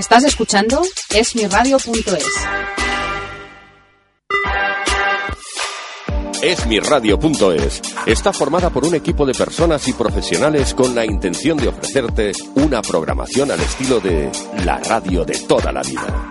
Estás escuchando esmiradio.es. Esmiradio.es está formada por un equipo de personas y profesionales con la intención de ofrecerte una programación al estilo de la radio de toda la vida.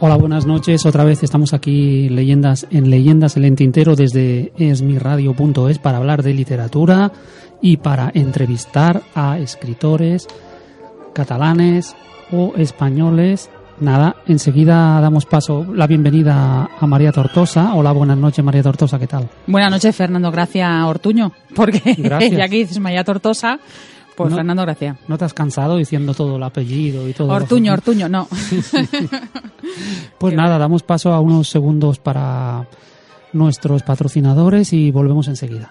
Hola, buenas noches. Otra vez estamos aquí leyendas en Leyendas en el Tintero desde esmiradio.es para hablar de literatura y para entrevistar a escritores catalanes o españoles. Nada, enseguida damos paso la bienvenida a María Tortosa. Hola, buenas noches, María Tortosa, ¿qué tal? Buenas noches, Fernando Gracia Ortuño, porque Gracias. ya que dices María Tortosa, pues No- Fernando Gracia. ¿No te has cansado diciendo todo el apellido y todo? Ortuño, Ortuño, no. Pues nada, damos paso a unos segundos para nuestros patrocinadores y volvemos enseguida.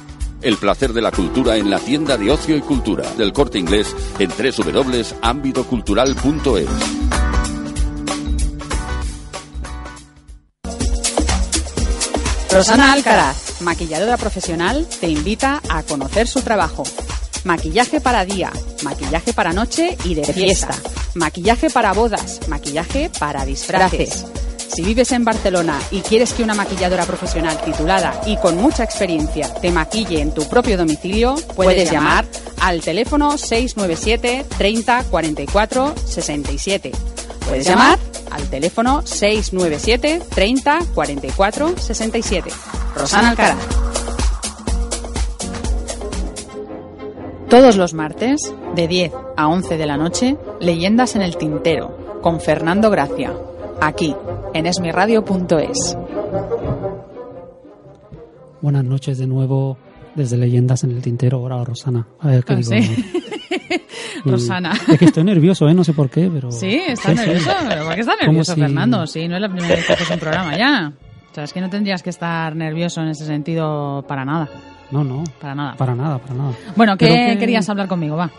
El placer de la cultura en la tienda de ocio y cultura del corte inglés en www.ambitocultural.es. Rosana Alcaraz, maquilladora profesional, te invita a conocer su trabajo. Maquillaje para día, maquillaje para noche y de fiesta, maquillaje para bodas, maquillaje para disfraces. Si vives en Barcelona y quieres que una maquilladora profesional titulada y con mucha experiencia te maquille en tu propio domicilio, puedes llamar al teléfono 697 30 44 67. Puedes llamar al teléfono 697 30 44 67. Rosana Alcaraz. Todos los martes, de 10 a 11 de la noche, Leyendas en el Tintero, con Fernando Gracia, aquí, en esmiradio.es. Buenas noches de nuevo desde Leyendas en el Tintero. Hola, Rosana. A ver, ¿qué Ah, digo? sí. Rosana. Es que estoy nervioso, ¿eh? No sé por qué, pero... Sí, está nervioso. ¿Pero ¿Por qué está Como nervioso, si- Fernando? Sí, no es la primera vez que haces un programa ya. O sea, es que no tendrías que estar nervioso en ese sentido para nada. No, no. Para nada. Para nada, para nada. Bueno, ¿qué que- querías hablar conmigo? Va.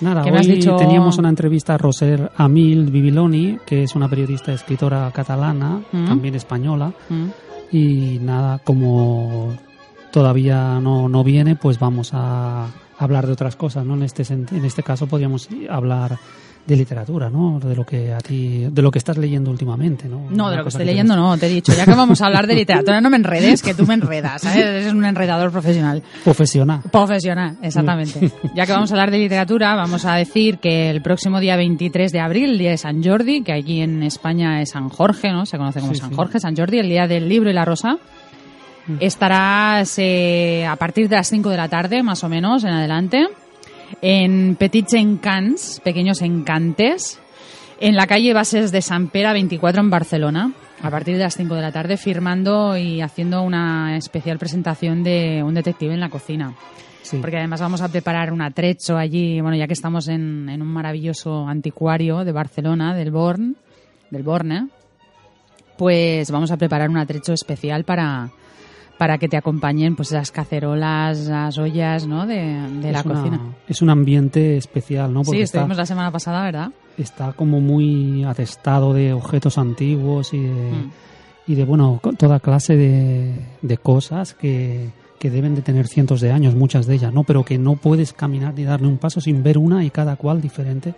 Nada, ¿Qué hoy has dicho? teníamos una entrevista a Roser Amil Bibiloni, que es una periodista escritora catalana, Mm. también española, Mm. y nada, como todavía no, no viene, pues vamos a hablar de otras cosas, ¿no? En este en este caso podríamos hablar de literatura, ¿no? De lo que a ti, de lo que estás leyendo últimamente, ¿no? No, Una de lo que estoy leyendo no, te he dicho. Ya que vamos a hablar de literatura, no me enredes, que tú me enredas, ¿sabes? Eres un enredador profesional. Profesional. Profesional, exactamente. Ya que vamos a hablar de literatura, vamos a decir que el próximo día 23 de abril, el día de San Jordi, que allí en España es San Jorge, ¿no? Se conoce como Sí, San sí. Jorge, San Jordi, el día del libro y la rosa. Mm. Estarás eh, a partir de las 5 de la tarde, más o menos, en adelante, en Petits Encants, Pequeños Encantes, en la calle Bases de San Pera 24 en Barcelona, a partir de las 5 de la tarde, firmando y haciendo una especial presentación de un detective en la cocina. Sí. Porque además vamos a preparar un atrecho allí, bueno, ya que estamos en, en un maravilloso anticuario de Barcelona, del Born, del Borne, pues vamos a preparar un atrecho especial para, para que te acompañen pues las cacerolas, las ollas, ¿no? De, de la una- cocina. Es un ambiente especial, ¿no? Sí, Porque está- estuvimos la semana pasada, ¿verdad? está como muy atestado de objetos antiguos y de, Mm. y de bueno, toda clase de, de cosas que, que deben de tener cientos de años, muchas de ellas, ¿no? Pero que no puedes caminar ni darle un paso sin ver una y cada cual diferente.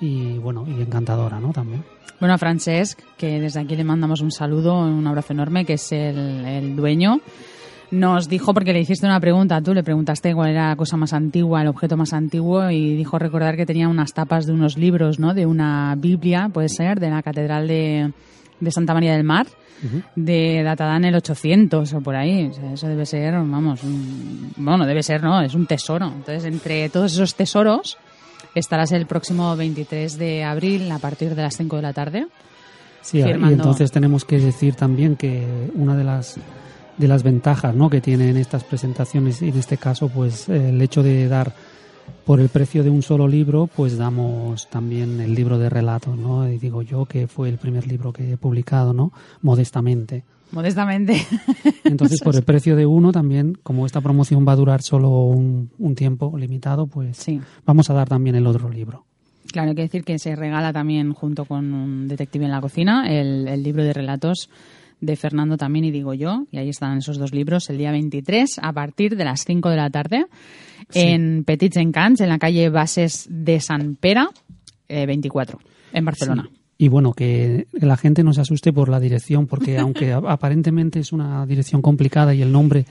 Y bueno, y encantadora, ¿no? También. Bueno, a Francesc, que desde aquí le mandamos un saludo, un abrazo enorme, que es el, el dueño nos dijo, porque le hiciste una pregunta, tú le preguntaste cuál era la cosa más antigua, el objeto más antiguo, y dijo recordar que tenía unas tapas de unos libros, ¿no? De una Biblia, puede ser, de la Catedral de, de Santa María del Mar, de datada en el 800 o por ahí. eso debe ser, vamos, bueno, debe ser, ¿no? Es un tesoro. Entonces, entre todos esos tesoros, estarás el próximo 23 de abril a partir de las 5 de la tarde. Sí, y entonces tenemos que decir también que una de las de las ventajas ¿no? que tienen estas presentaciones y en este caso pues el hecho de dar por el precio de un solo libro pues damos también el libro de relatos ¿no? y digo yo que fue el primer libro que he publicado no modestamente modestamente entonces por el precio de uno también como esta promoción va a durar solo un, tiempo limitado pues sí. vamos a dar también el otro libro Claro, hay que decir que se regala también junto con un detective en la cocina el, el libro de relatos de Fernando también y digo yo, y ahí están esos dos libros, el día 23 a partir de las 5 de la tarde en Petits Encants, en la calle Bases de San Pera, 24, eh, en Barcelona. Y bueno, que la gente no se asuste por la dirección, porque aunque aparentemente es una dirección complicada y el nombre,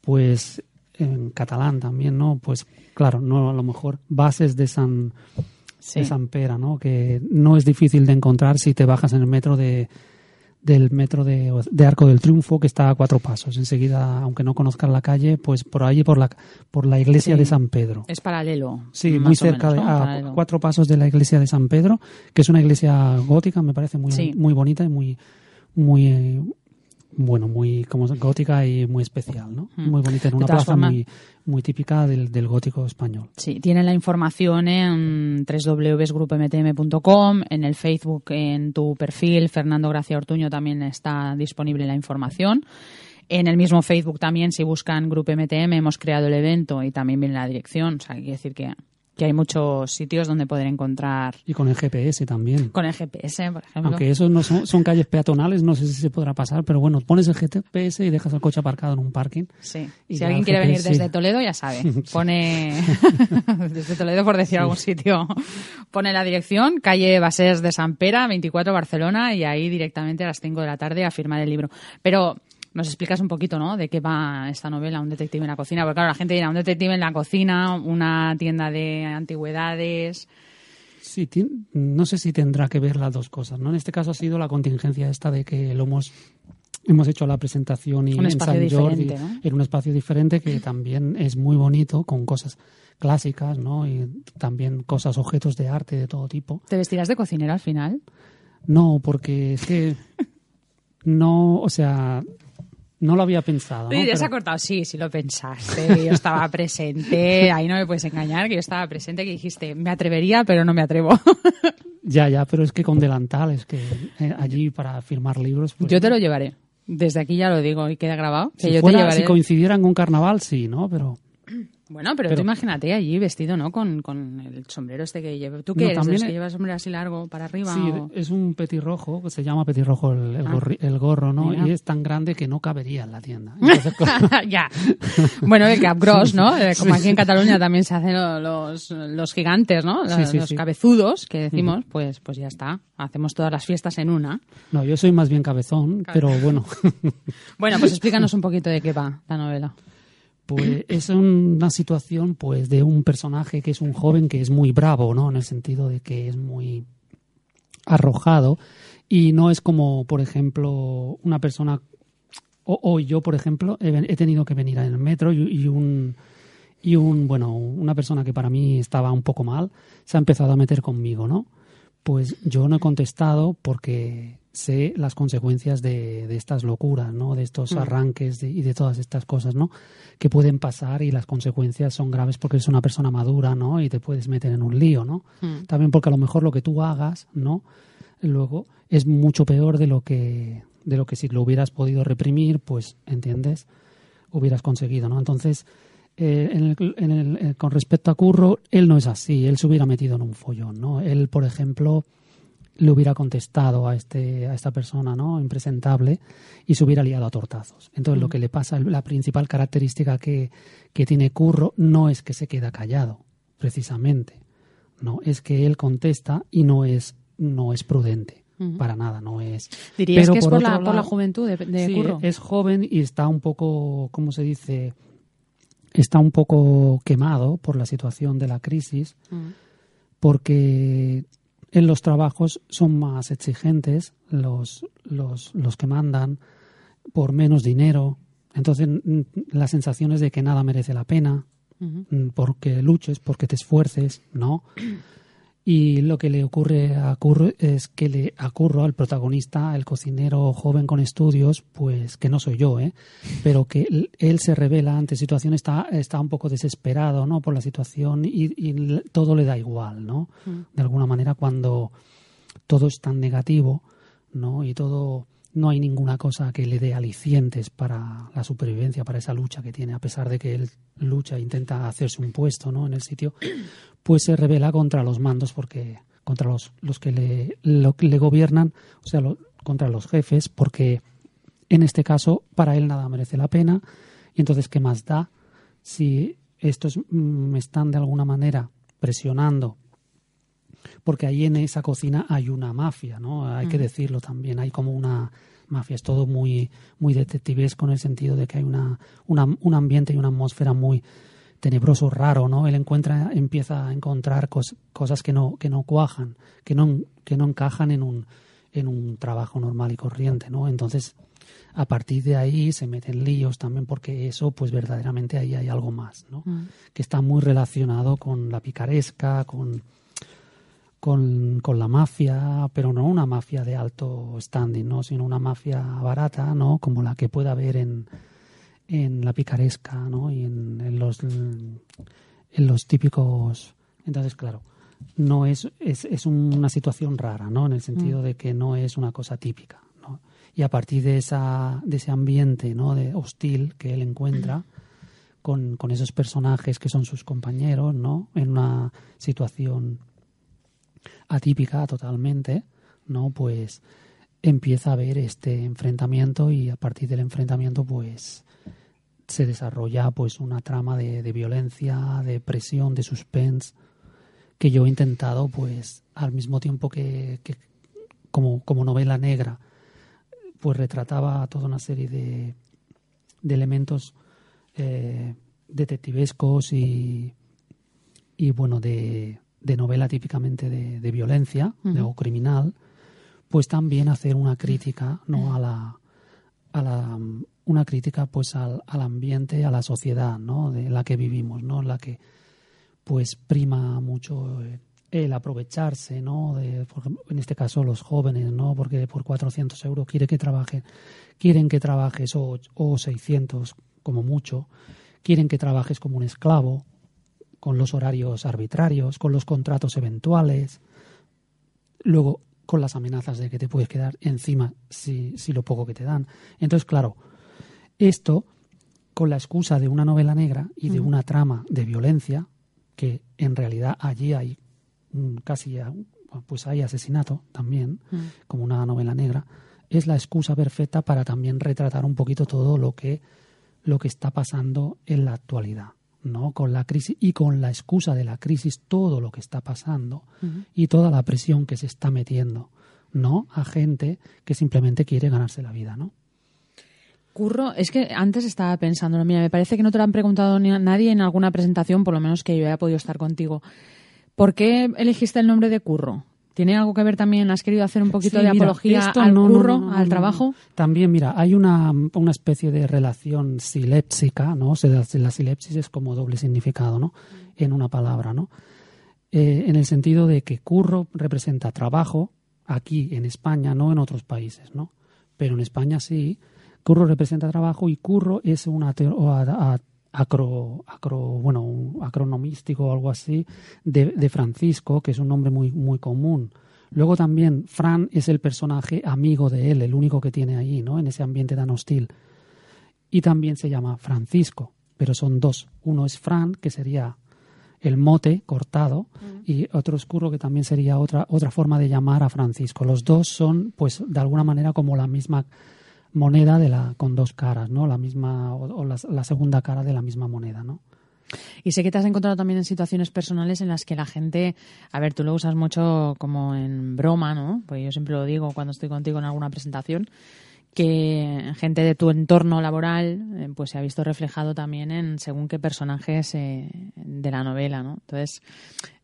pues en catalán también, ¿no? Pues claro, no a lo mejor Bases de San, de San Pera, ¿no? Que no es difícil de encontrar si te bajas en el metro de, del metro de, Arco del Triunfo que está a cuatro pasos. Enseguida, aunque no conozcan la calle, pues por allí por la por la iglesia de San Pedro. Es paralelo. Sí, muy cerca de a cuatro pasos de la iglesia de San Pedro, que es una iglesia gótica, me parece muy muy bonita y muy muy eh, bueno, muy como gótica y muy especial, ¿no? Mm. Muy bonita, en una plaza muy, muy típica del, del, gótico español. Sí, tienen la información en www.grupmtm.com, en el Facebook, en tu perfil, Fernando Gracia Ortuño también está disponible la información. En el mismo Facebook también, si buscan Grupo MTM, hemos creado el evento y también viene la dirección. O sea, quiere decir que que hay muchos sitios donde poder encontrar. Y con el GPS también. Con el GPS, por ejemplo. Aunque esos no son, calles peatonales, no sé si se podrá pasar, pero bueno, pones el GPS y dejas el coche aparcado en un parking. Sí. si alguien quiere venir desde Toledo, ya sabe. Pone. desde Toledo, por decir algún sitio. Pone la dirección, calle Bases de San Pera, 24 Barcelona, y ahí directamente a las 5 de la tarde a firmar el libro. Pero nos explicas un poquito, ¿no? De qué va esta novela, Un detective en la cocina. Porque claro, la gente dirá, un detective en la cocina, una tienda de antigüedades. Sí, no sé si tendrá que ver las dos cosas, ¿no? En este caso ha sido la contingencia esta de que lo hemos hemos hecho la presentación y en San Jordi en un espacio diferente que también es muy bonito con cosas clásicas, ¿no? Y también cosas, objetos de arte de todo tipo. ¿Te vestirás de cocinera al final? No, porque es que no, o sea, no lo había pensado. ¿no? ya se ha cortado. Sí, sí lo pensaste. Yo estaba presente. Ahí no me puedes engañar, que yo estaba presente, que dijiste, me atrevería, pero no me atrevo. ya, ya, pero es que con delantal, es que eh, allí para firmar libros. Pues yo te lo llevaré. Desde aquí ya lo digo y queda grabado. Que si, fuera, si coincidieran con carnaval, sí, ¿no? Pero. Bueno, pero, tú imagínate allí vestido, ¿no? Con, con el sombrero este que lleva. ¿Tú qué eres? También que lleva sombrero así largo para arriba? Sí, es un petirrojo, que se llama petirrojo el, el, ah. el gorro, ¿no? Y es tan grande que no cabería en la tienda. ya. Bueno, el capgross, ¿no? Como aquí en Cataluña también se hacen los, los gigantes, ¿no? Los, cabezudos, que decimos, pues, pues ya está. Hacemos todas las fiestas en una. No, yo soy más bien cabezón, pero bueno. bueno, pues explícanos un poquito de qué va la novela pues es una situación pues de un personaje que es un joven que es muy bravo, ¿no? En el sentido de que es muy arrojado y no es como, por ejemplo, una persona o, yo, por ejemplo, he, tenido que venir en el metro y, un y un bueno, una persona que para mí estaba un poco mal se ha empezado a meter conmigo, ¿no? Pues yo no he contestado porque sé las consecuencias de, de estas locuras, ¿no? De estos mm. arranques y de todas estas cosas, ¿no? Que pueden pasar y las consecuencias son graves porque eres una persona madura, ¿no? Y te puedes meter en un lío, ¿no? Mm. También porque a lo mejor lo que tú hagas, ¿no? Luego es mucho peor de lo que de lo que si lo hubieras podido reprimir, pues, ¿entiendes? Hubieras conseguido, ¿no? Entonces, eh, en el, en el, eh, con respecto a Curro, él no es así, él se hubiera metido en un follón, ¿no? Él, por ejemplo, le hubiera contestado a este a esta persona no impresentable y se hubiera liado a tortazos entonces lo mm. que le pasa la principal característica que, que tiene Curro no es que se queda callado precisamente no, es que él contesta y no es, no es prudente. Para nada, no es. ¿Dirías que es por, la, por la juventud de, de sí, Es joven y está un poco, ¿cómo se dice? Está un poco quemado por la situación de la crisis, porque en los trabajos son más exigentes los, los, los que mandan por menos dinero. Entonces, la sensación es de que nada merece la pena, porque luches, porque te esfuerces, ¿no? Y lo que le ocurre a Curro es que le a Curro, al protagonista, el cocinero joven con estudios, pues que no soy yo, ¿eh? pero que él se revela ante situación, está, está un poco desesperado ¿no? por la situación y, todo le da igual, ¿no? Mm. De alguna manera cuando todo es tan negativo, ¿no? Y todo no hay ninguna cosa que le dé alicientes para la supervivencia, para esa lucha que tiene, a pesar de que él lucha e intenta hacerse un puesto ¿no? en el sitio, pues se revela contra los mandos, porque contra los, los que le, le gobiernan, o sea, contra los jefes, porque en este caso para él nada merece la pena, y entonces, ¿qué más da si estos me mm, están de alguna manera presionando porque ahí en esa cocina hay una mafia, ¿no? Hay que decirlo también, hay como una mafia, es todo muy, muy detectivesco en el sentido de que hay una, un ambiente y una atmósfera muy tenebroso, raro, ¿no? Él encuentra, empieza a encontrar cosas que no, que no cuajan, que no, que no encajan en un, en un trabajo normal y corriente, ¿no? Entonces, a partir de ahí se meten líos también porque eso, pues verdaderamente ahí hay algo más, ¿no? Mm. Que está muy relacionado con la picaresca, con con, con, la mafia, pero no una mafia de alto standing, ¿no? sino una mafia barata, ¿no? como la que puede haber en, en la picaresca ¿no? y en, en, los, en los típicos. Entonces, claro, no es, es, es una situación rara, ¿no? en el sentido mm. de que no es una cosa típica. ¿no? Y a partir de, esa, de ese ambiente ¿no? de hostil que él encuentra, con, con esos personajes que son sus compañeros, ¿no? en una situación atípica totalmente, ¿no? Pues empieza a haber este enfrentamiento y a partir del enfrentamiento pues se desarrolla pues una trama de, violencia, de presión, de suspense que yo he intentado pues al mismo tiempo que, como, como novela negra pues retrataba toda una serie de, de elementos eh, detectivescos y, y bueno de de novela típicamente de, violencia o criminal, pues también hacer una crítica no a la, a la una crítica pues al, al, ambiente, a la sociedad, ¿no? de la que vivimos, ¿no? En la que pues prima mucho el aprovecharse, ¿no? De, en este caso los jóvenes, ¿no? Porque por 400 euros quiere que trabajen, quieren que trabajes o, o 600 como mucho, quieren que trabajes como un esclavo con los horarios arbitrarios, con los contratos eventuales, luego con las amenazas de que te puedes quedar encima si, si lo poco que te dan. Entonces, claro, esto con la excusa de una novela negra y de una trama de violencia, que en realidad allí hay casi pues hay asesinato también, como una novela negra, es la excusa perfecta para también retratar un poquito todo lo que lo que está pasando en la actualidad. ¿No? Con la crisis y con la excusa de la crisis, todo lo que está pasando y toda la presión que se está metiendo, ¿no? A gente que simplemente quiere ganarse la vida, ¿no? Curro, es que antes estaba pensando, mira, me parece que no te lo han preguntado ni a nadie en alguna presentación, por lo menos que yo haya podido estar contigo. ¿Por qué elegiste el nombre de Curro? ¿Tiene algo que ver también? ¿Has querido hacer un poquito de apología al curro, al trabajo? También, mira, hay una, una especie de relación silépsica, ¿no? la silepsis es como doble significado, ¿no? En una palabra, ¿no? Eh, en el sentido de que curro representa trabajo aquí en España, no en otros países, ¿no? Pero en España sí. Curro representa trabajo y curro es una acro, acro, bueno, un acronomístico o algo así, de, de, Francisco, que es un nombre muy, muy común. Luego también Fran es el personaje amigo de él, el único que tiene ahí, ¿no? En ese ambiente tan hostil. Y también se llama Francisco, pero son dos. Uno es Fran, que sería el mote cortado, y otro oscuro que también sería otra, otra forma de llamar a Francisco. Los dos son, pues, de alguna manera como la misma moneda de la con dos caras, ¿no? La misma o, la, segunda cara de la misma moneda, ¿no? Y sé que te has encontrado también en situaciones personales en las que la gente, a ver, tú lo usas mucho como en broma, ¿no? Pues yo siempre lo digo cuando estoy contigo en alguna presentación, que gente de tu entorno laboral eh, pues se ha visto reflejado también en según qué personajes eh, de la novela, ¿no? Entonces,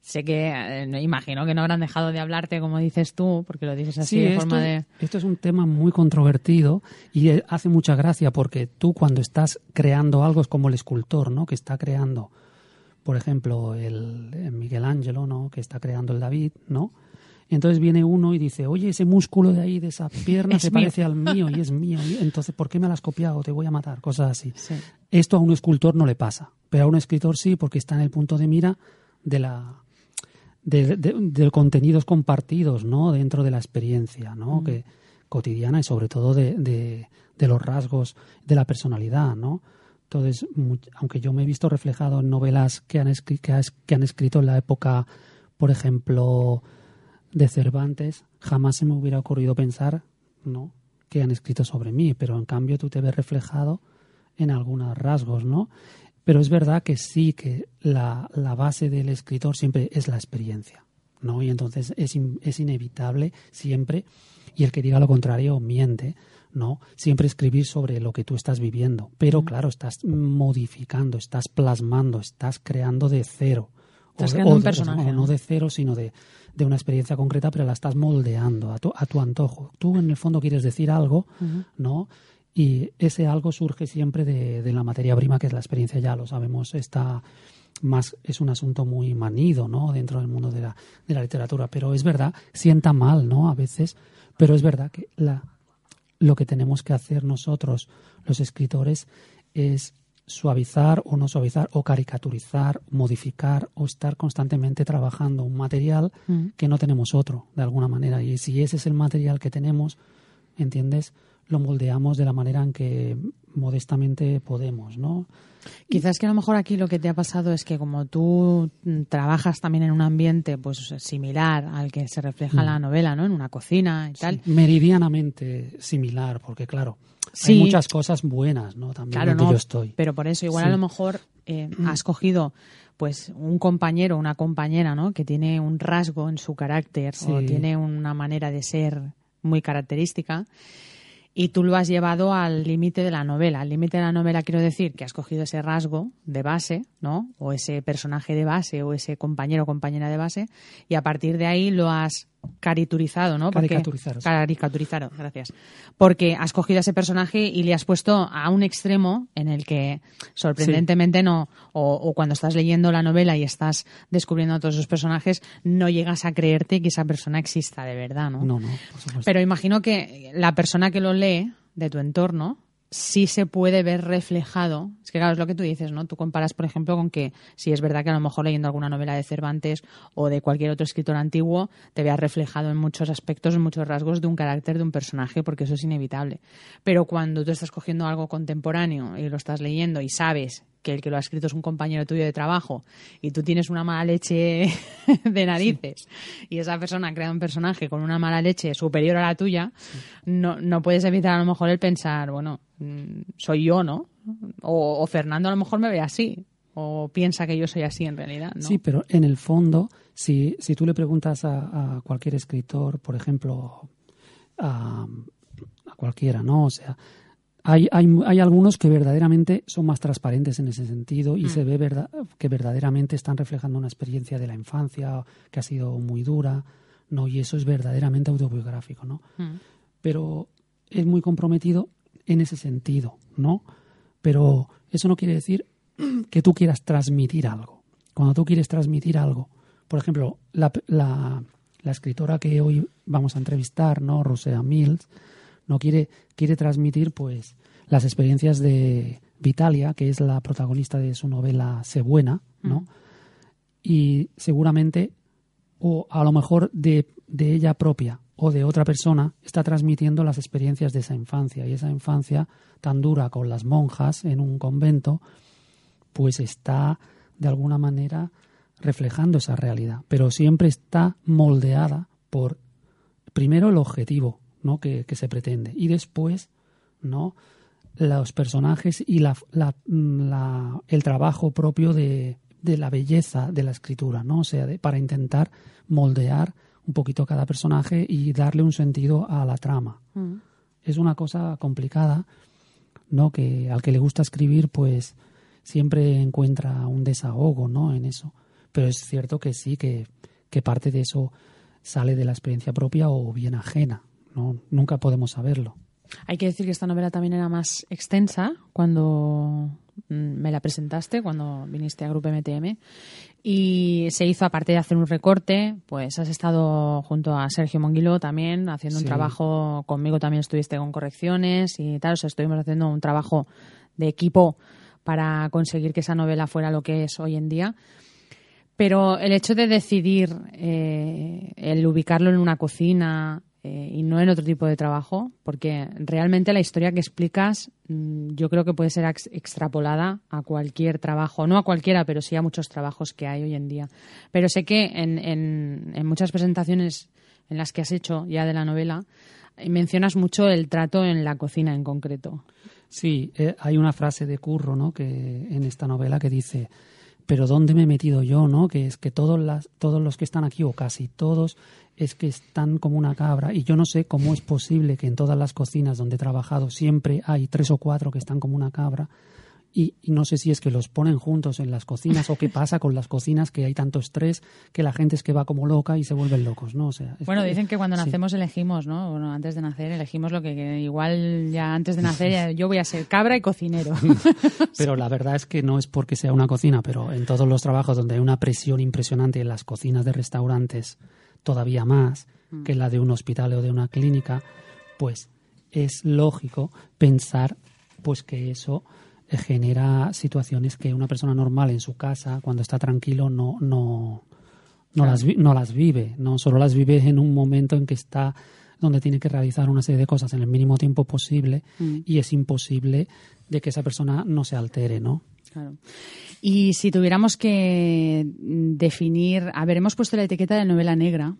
sé que eh, imagino que no habrán dejado de hablarte como dices tú, porque lo dices así de forma de esto es un tema muy controvertido y hace mucha gracia porque tú cuando estás creando algo es como el escultor, ¿no? Que está creando por ejemplo, el, Miguel Ángelo, ¿no? Que está creando el David, ¿no? Entonces viene uno y dice, oye, ese músculo de ahí, de esa pierna, se parece al mío y es mío. entonces, ¿por qué me lo has copiado? Te voy a matar. Cosas así. Esto a un escultor no le pasa, pero a un escritor sí, porque está en el punto de mira de la de, contenidos compartidos, ¿no? Dentro de la experiencia, ¿no? Mm. Que cotidiana y sobre todo de, de, los rasgos de la personalidad, ¿no? Entonces, aunque yo me he visto reflejado en novelas que han, que han escrito en la época, por ejemplo, de Cervantes, jamás se me hubiera ocurrido pensar, ¿no? que han escrito sobre mí, pero en cambio tú te ves reflejado en algunos rasgos, ¿no? Pero es verdad que sí, que la, la base del escritor siempre es la experiencia, ¿no? Y entonces es, es inevitable siempre, y el que diga lo contrario miente, ¿no? Siempre escribir sobre lo que tú estás viviendo, pero claro, estás modificando, estás plasmando, estás creando de cero. Estás creando un personaje. no de cero, sino de, de una experiencia concreta, pero la estás moldeando a tu, a tu antojo. Tú en el fondo quieres decir algo, ¿no? Y ese algo surge siempre de, de, la materia prima, que es la experiencia, ya lo sabemos, está más, es un asunto muy manido, ¿no? Dentro del mundo de la, de la literatura. Pero es verdad, sienta mal, ¿no? A veces, pero es verdad que la, lo que tenemos que hacer nosotros, los escritores, es suavizar o no suavizar o caricaturizar, modificar o estar constantemente trabajando un material mm. que no tenemos otro, de alguna manera. Y si ese es el material que tenemos, ¿entiendes? Lo moldeamos de la manera en que modestamente podemos, ¿no? Quizás que a lo mejor aquí lo que te ha pasado es que como tú trabajas también en un ambiente pues similar al que se refleja en la mm. novela, ¿no? En una cocina y tal. meridianamente similar, porque claro, hay muchas cosas buenas, ¿no? También claro, yo estoy. Pero por eso, igual a lo mejor eh, has cogido pues un compañero o una compañera, ¿no? Que tiene un rasgo en su carácter o tiene una manera de ser muy característica y tú lo has llevado al límite de la novela. Al límite de la novela quiero decir que has cogido ese rasgo de base, ¿no? O ese personaje de base o ese compañero o compañera de base y a partir de ahí lo has caricaturizado, ¿no? Caricaturizado, gracias. Porque has cogido a ese personaje y le has puesto a un extremo en el que sorprendentemente no, o, cuando estás leyendo la novela y estás descubriendo a todos esos personajes, no llegas a creerte que esa persona exista de verdad, ¿no? No, no, Pero imagino que la persona que lo lee de tu entorno sí se puede ver reflejado. Es que claro, es lo que tú dices, ¿no? Tú comparas, por ejemplo, con que si es verdad que a lo mejor leyendo alguna novela de Cervantes o de cualquier otro escritor antiguo, te veas reflejado en muchos aspectos, en muchos rasgos de un carácter de un personaje, porque eso es inevitable. Pero cuando tú estás cogiendo algo contemporáneo y lo estás leyendo y sabes que el que lo ha escrito es un compañero tuyo de trabajo y tú tienes una mala leche de narices y esa persona ha creado un personaje con una mala leche superior a la tuya, no, no puedes evitar a lo mejor el pensar, bueno, mm, soy yo, ¿no? O, Fernando a lo mejor me ve así o piensa que yo soy así en realidad, ¿no? Sí, pero en el fondo, si, si tú le preguntas a, cualquier escritor, por ejemplo, a, a cualquiera, ¿no? O sea, hay, hay, hay, algunos que verdaderamente son más transparentes en ese sentido y mm. se ve verdad, que verdaderamente están reflejando una experiencia de la infancia que ha sido muy dura, ¿no? Y eso es verdaderamente autobiográfico, ¿no? Mm. Pero es muy comprometido en ese sentido, ¿no? Pero eso no quiere decir que tú quieras transmitir algo. Cuando tú quieres transmitir algo, por ejemplo, la, la, la escritora que hoy vamos a entrevistar, ¿no? Rosea Mills, no quiere, quiere transmitir pues las experiencias de Vitalia, que es la protagonista de su novela Sé buena, ¿no? Y seguramente, o a lo mejor de, de ella propia o de otra persona, está transmitiendo las experiencias de esa infancia. Y esa infancia tan dura con las monjas en un convento, pues está de alguna manera reflejando esa realidad, pero siempre está moldeada por, primero, el objetivo, ¿no? que, se pretende. Y después, ¿no? los personajes y la, la- la- el trabajo propio de, de la belleza de la escritura, ¿no? O sea, de- para intentar moldear un poquito cada personaje y darle un sentido a la trama. Mm. Es una cosa complicada, ¿no? Que al que le gusta escribir, pues siempre encuentra un desahogo, ¿no? En eso. Pero es cierto que sí, que, que parte de eso sale de la experiencia propia o bien ajena, ¿no? Nunca podemos saberlo. Hay que decir que esta novela también era más extensa cuando mm, me la presentaste, cuando viniste a Grupo MTM. Y se hizo, aparte de hacer un recorte, pues has estado junto a Sergio Monguilo también, haciendo un trabajo, conmigo también estuviste con correcciones y tal, o sea, estuvimos haciendo un trabajo de equipo para conseguir que esa novela fuera lo que es hoy en día. Pero el hecho de decidir eh, el ubicarlo en una cocina eh, y no en otro tipo de trabajo, porque realmente la historia que explicas mm, yo creo que puede ser ex- extrapolada a cualquier trabajo, no a cualquiera, pero sí a muchos trabajos que hay hoy en día. Pero sé que en, en- en muchas presentaciones en las que has hecho ya de la novela, eh, mencionas mucho el trato en la cocina en concreto. Sí, eh, hay una frase de Curro, ¿no? Que en esta novela que dice, pero ¿dónde me he metido yo, no? Que es que todos las, todos los que están aquí o casi todos es que están como una cabra y yo no sé cómo es posible que en todas las cocinas donde he trabajado siempre hay tres o cuatro que están como una cabra y, y no sé si es que los ponen juntos en las cocinas o qué pasa con las cocinas que hay tanto estrés que la gente es que va como loca y se vuelven locos, ¿no? O sea, Bueno, dicen que cuando sí. nacemos elegimos, ¿no? Bueno, antes de nacer elegimos lo que, que igual ya antes de nacer ya- yo voy a ser cabra y cocinero. Pero la verdad es que no es porque sea una cocina, pero en todos los trabajos donde hay una presión impresionante en las cocinas de restaurantes, todavía más que la de un hospital o de una clínica, pues es lógico pensar pues que eso genera situaciones que una persona normal en su casa, cuando está tranquilo, no, no, no, las, no las vive, no solo las vive en un momento en que está donde tiene que realizar una serie de cosas en el mínimo tiempo posible y es imposible de que esa persona no se altere, ¿no? Claro. Y si tuviéramos que mm, definir, a ver, hemos puesto la etiqueta de novela negra,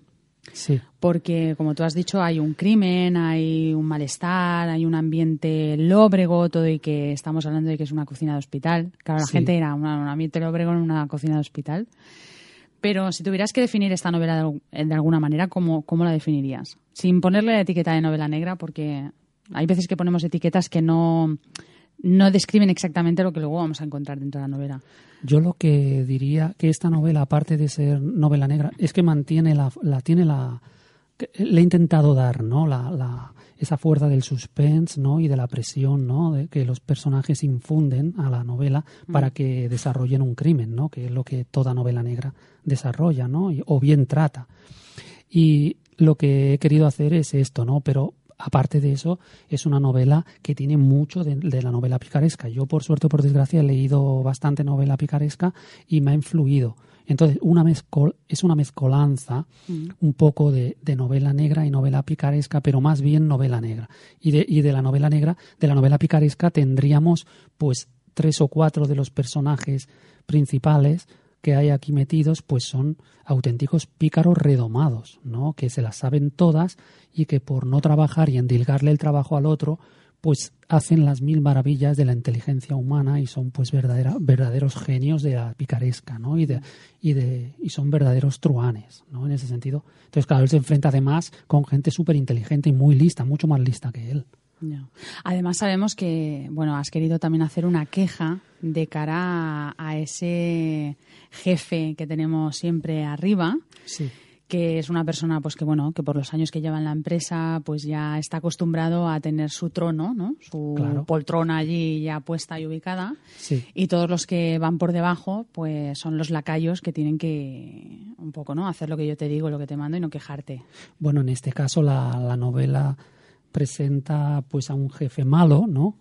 Sí, porque como tú has dicho, hay un crimen, hay un malestar, hay un ambiente lóbrego, todo y que estamos hablando de que es una cocina de hospital. Claro, la Sí. gente era un ambiente lóbrego en una cocina de hospital. Pero si tuvieras que definir esta novela de, al- de alguna manera, ¿cómo, ¿cómo la definirías? Sin ponerle la etiqueta de novela negra, porque hay veces que ponemos etiquetas que no, no describen exactamente lo que luego vamos a encontrar dentro de la novela. yo lo que diría que esta novela, aparte de ser novela negra, es que mantiene la, la tiene la, le he intentado dar, ¿no? La, la, esa fuerza del suspense, ¿no? Y de la presión, ¿no? De que los personajes infunden a la novela para que desarrollen un crimen, ¿no? Que es lo que toda novela negra desarrolla, ¿no? Y- o bien trata. Y lo que he querido hacer es esto, ¿no? Pero aparte de eso, es una novela que tiene mucho de, de la novela picaresca. Yo, por suerte o por desgracia, he leído bastante novela picaresca y me ha influido. Entonces, una mezcol, es una mezcolanza un poco de, de novela negra y novela picaresca, pero más bien novela negra. Y de, y de la novela negra, de la novela picaresca, tendríamos pues tres o cuatro de los personajes principales que hay aquí metidos, pues son auténticos pícaros redomados, ¿no? Que se las saben todas y que por no trabajar y endilgarle el trabajo al otro, pues hacen las mil maravillas de la inteligencia humana y son pues verdaderos genios de la picaresca, ¿no? Y de, y de y son verdaderos truanes, ¿no? En ese sentido. Entonces, claro, él se enfrenta además con gente súper inteligente y muy lista, mucho más lista que él. Además sabemos que, bueno, has querido también hacer una queja de cara a, a ese jefe que tenemos siempre arriba, Sí. que es una persona, pues que bueno, que por los años que lleva en la empresa, pues ya está acostumbrado a tener su trono, ¿no? Su Claro. poltrona allí ya puesta y ubicada. Sí. Y todos los que van por debajo, pues son los lacayos que tienen que un poco, ¿no? Hacer lo que yo te digo, lo que te mando y no quejarte. Bueno, en este caso la, la novela presenta pues a un jefe malo, ¿no?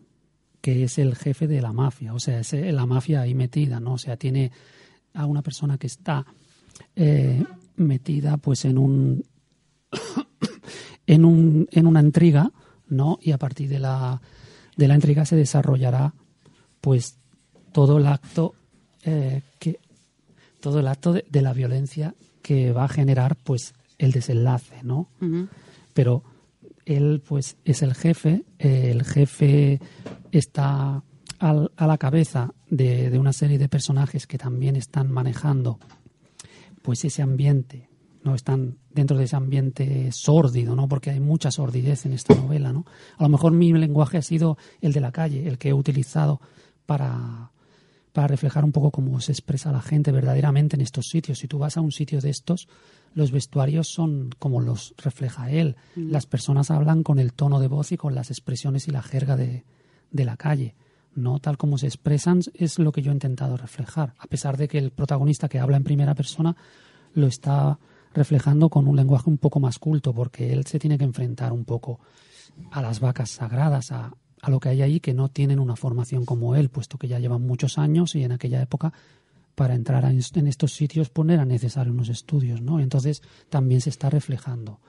Que es el jefe de la mafia, o sea, es la mafia ahí metida, ¿no? O sea, tiene a una persona que está eh, metida pues en un en un en una intriga, ¿no? Y a partir de la de la intriga se desarrollará pues todo el acto eh, que todo el acto de, de la violencia que va a generar pues el desenlace, ¿no? Pero él pues es el jefe, el jefe está a la cabeza de, de, una serie de personajes que también están manejando pues ese ambiente, no están dentro de ese ambiente sórdido, ¿no? Porque hay mucha sordidez en esta novela, ¿no? A lo mejor mi lenguaje ha sido el de la calle, el que he utilizado para, para reflejar un poco cómo se expresa la gente verdaderamente en estos sitios. Si tú vas a un sitio de estos, los vestuarios son como los refleja él. Mm. Las personas hablan con el tono de voz y con las expresiones y la jerga de, de la calle no tal como se expresan es lo que yo he intentado reflejar, a pesar de que el protagonista que habla en primera persona lo está reflejando con un lenguaje un poco más culto, porque él se tiene que enfrentar un poco a las vacas sagradas, a, a lo que hay ahí que no tienen una formación como él, puesto que ya llevan muchos años y en aquella época para entrar en estos sitios pues era necesario unos estudios, ¿no? Entonces también se está reflejando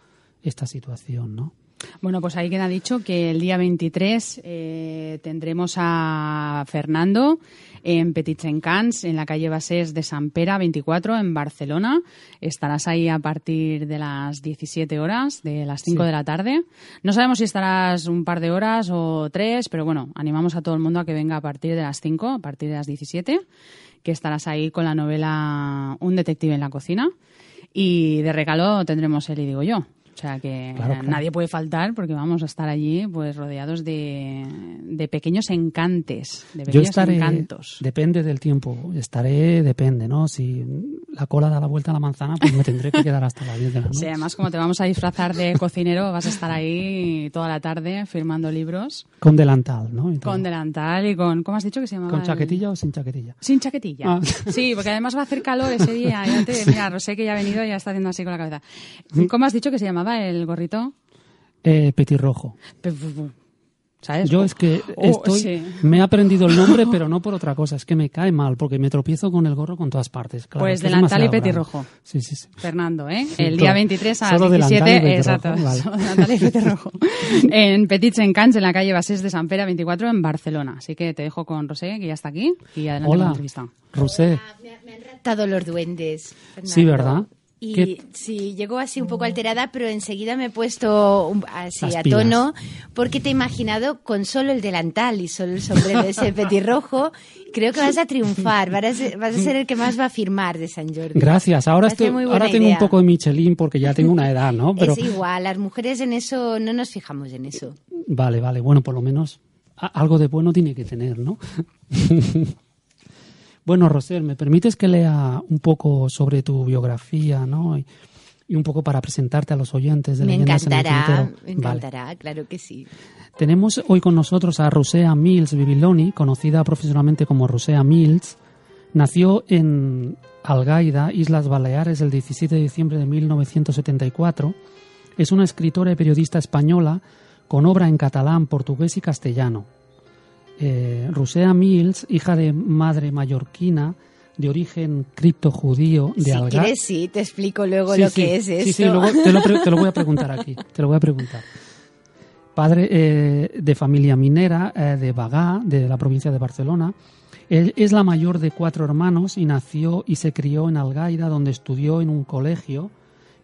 esta situación, ¿no? Bueno, pues ahí queda dicho que el día 23 eh, tendremos a Fernando en Petit Encants, en la calle Basés de San Pera 24, en Barcelona. Estarás ahí a partir de las 17 horas, de las 5 de la tarde. No sabemos si estarás un par de horas o tres, pero bueno, animamos a todo el mundo a que venga a partir de las 5, a partir de las 17, que estarás ahí con la novela Un detective en la cocina. Y de regalo tendremos el y digo yo. O sea que nadie puede faltar porque vamos a estar allí pues rodeados de, de pequeños encantes, de pequeños Yo estaré, encantos. Depende del tiempo. Estaré, depende, ¿no? Si la cola da la vuelta a la manzana, pues me tendré que quedar hasta las 10 de la noche. Sí, además como te vamos a disfrazar de cocinero, vas a estar ahí toda la tarde firmando libros. Con delantal, ¿no? Con delantal y con, ¿cómo has dicho que se llamaba? ¿Con chaquetilla o sin chaquetilla? Sin chaquetilla. Ah. Sí, porque además va a hacer calor ese día. Y mira, sé que ya ha venido y ya está haciendo así con la cabeza. ¿Cómo has dicho que se llamaba? el gorrito? Eh, petirrojo. ¿Sabes? Yo es que oh, estoy, me he aprendido el nombre, pero no por otra cosa, es que me cae mal, porque me tropiezo con el gorro con todas partes. pues delantal y petirrojo. Sí, sí, sí. Fernando, ¿eh? el día 23 a las 17, exacto. delantal y petirrojo. en Petit Encants, en la calle Basés de San Pera 24, en Barcelona. Así que te dejo con Rosé, que ya está aquí, y adelante Hola, con la entrevista. Rosé. me, me, han raptado los duendes. Fernando. Sí, ¿verdad? Y sí, llegó así un poco alterada, pero enseguida me he puesto así a tono porque te he imaginado con solo el delantal y solo el sombrero de ese petirrojo. Creo que vas a triunfar, vas a, ser, vas a ser el que más va a firmar de San Jordi. Gracias, ahora, estoy, ahora tengo un poco de Michelin porque ya tengo una edad, ¿no? Pero... Es igual, las mujeres en eso no nos fijamos en eso. Vale, vale, bueno, por lo menos algo de bueno tiene que tener, ¿no? Bueno, Rosel, ¿me permites que lea un poco sobre tu biografía, ¿no? Y, un poco para presentarte a los oyentes de Me Leyendas encantará, en el me encantará, claro que sí. Tenemos hoy con nosotros a Rosea Mills Bibiloni, conocida profesionalmente como Rosea Mills. Nació en Algaida, Islas Baleares, el 17 de diciembre de 1974. Es una escritora y periodista española con obra en catalán, portugués y castellano eh, Rusea Mills, hija de madre mallorquina, de origen criptojudío de si Algar. quieres, sí, te explico luego lo que es eso. Sí, sí, luego te lo, te lo, voy a preguntar aquí, te lo voy a preguntar. Padre eh, de familia minera eh, de Bagá, de la provincia de Barcelona. Él es la mayor de cuatro hermanos y nació y se crió en Algaida, donde estudió en un colegio,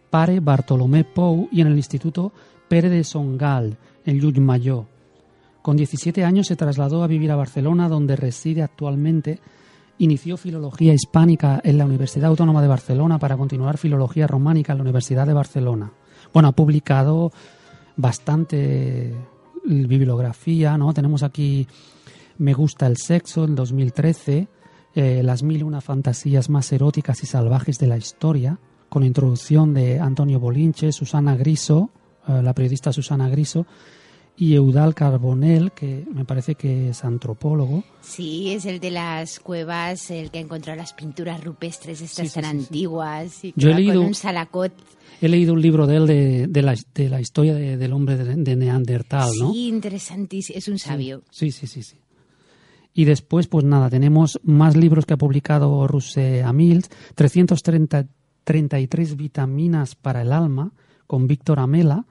Pare Bartolomé Pou, y en el Instituto Pere de Songal, en Llullmayó. Con 17 años se trasladó a vivir a Barcelona, donde reside actualmente. Inició filología hispánica en la Universidad Autónoma de Barcelona para continuar filología románica en la Universidad de Barcelona. Bueno, ha publicado bastante bibliografía, ¿no? Tenemos aquí Me gusta el sexo en 2013, eh, Las mil una fantasías más eróticas y salvajes de la historia, con introducción de Antonio Bolinche, Susana Griso, eh, la periodista Susana Griso, y Eudal Carbonell, que me parece que es antropólogo. Sí, es el de las cuevas, el que ha encontrado las pinturas rupestres estas Sí, sí, tan sí, antiguas. Y Yo he leído- con un salacot. He leído un libro de él de, de la, de la historia de- del hombre de, de Neandertal, ¿no? Sí, interesantísimo. Es un sabio. Sí, sí, sí, sí. Y después, pues nada, tenemos más libros que ha publicado Ruse Amils, 333 vitaminas para el alma, con Víctor Amela,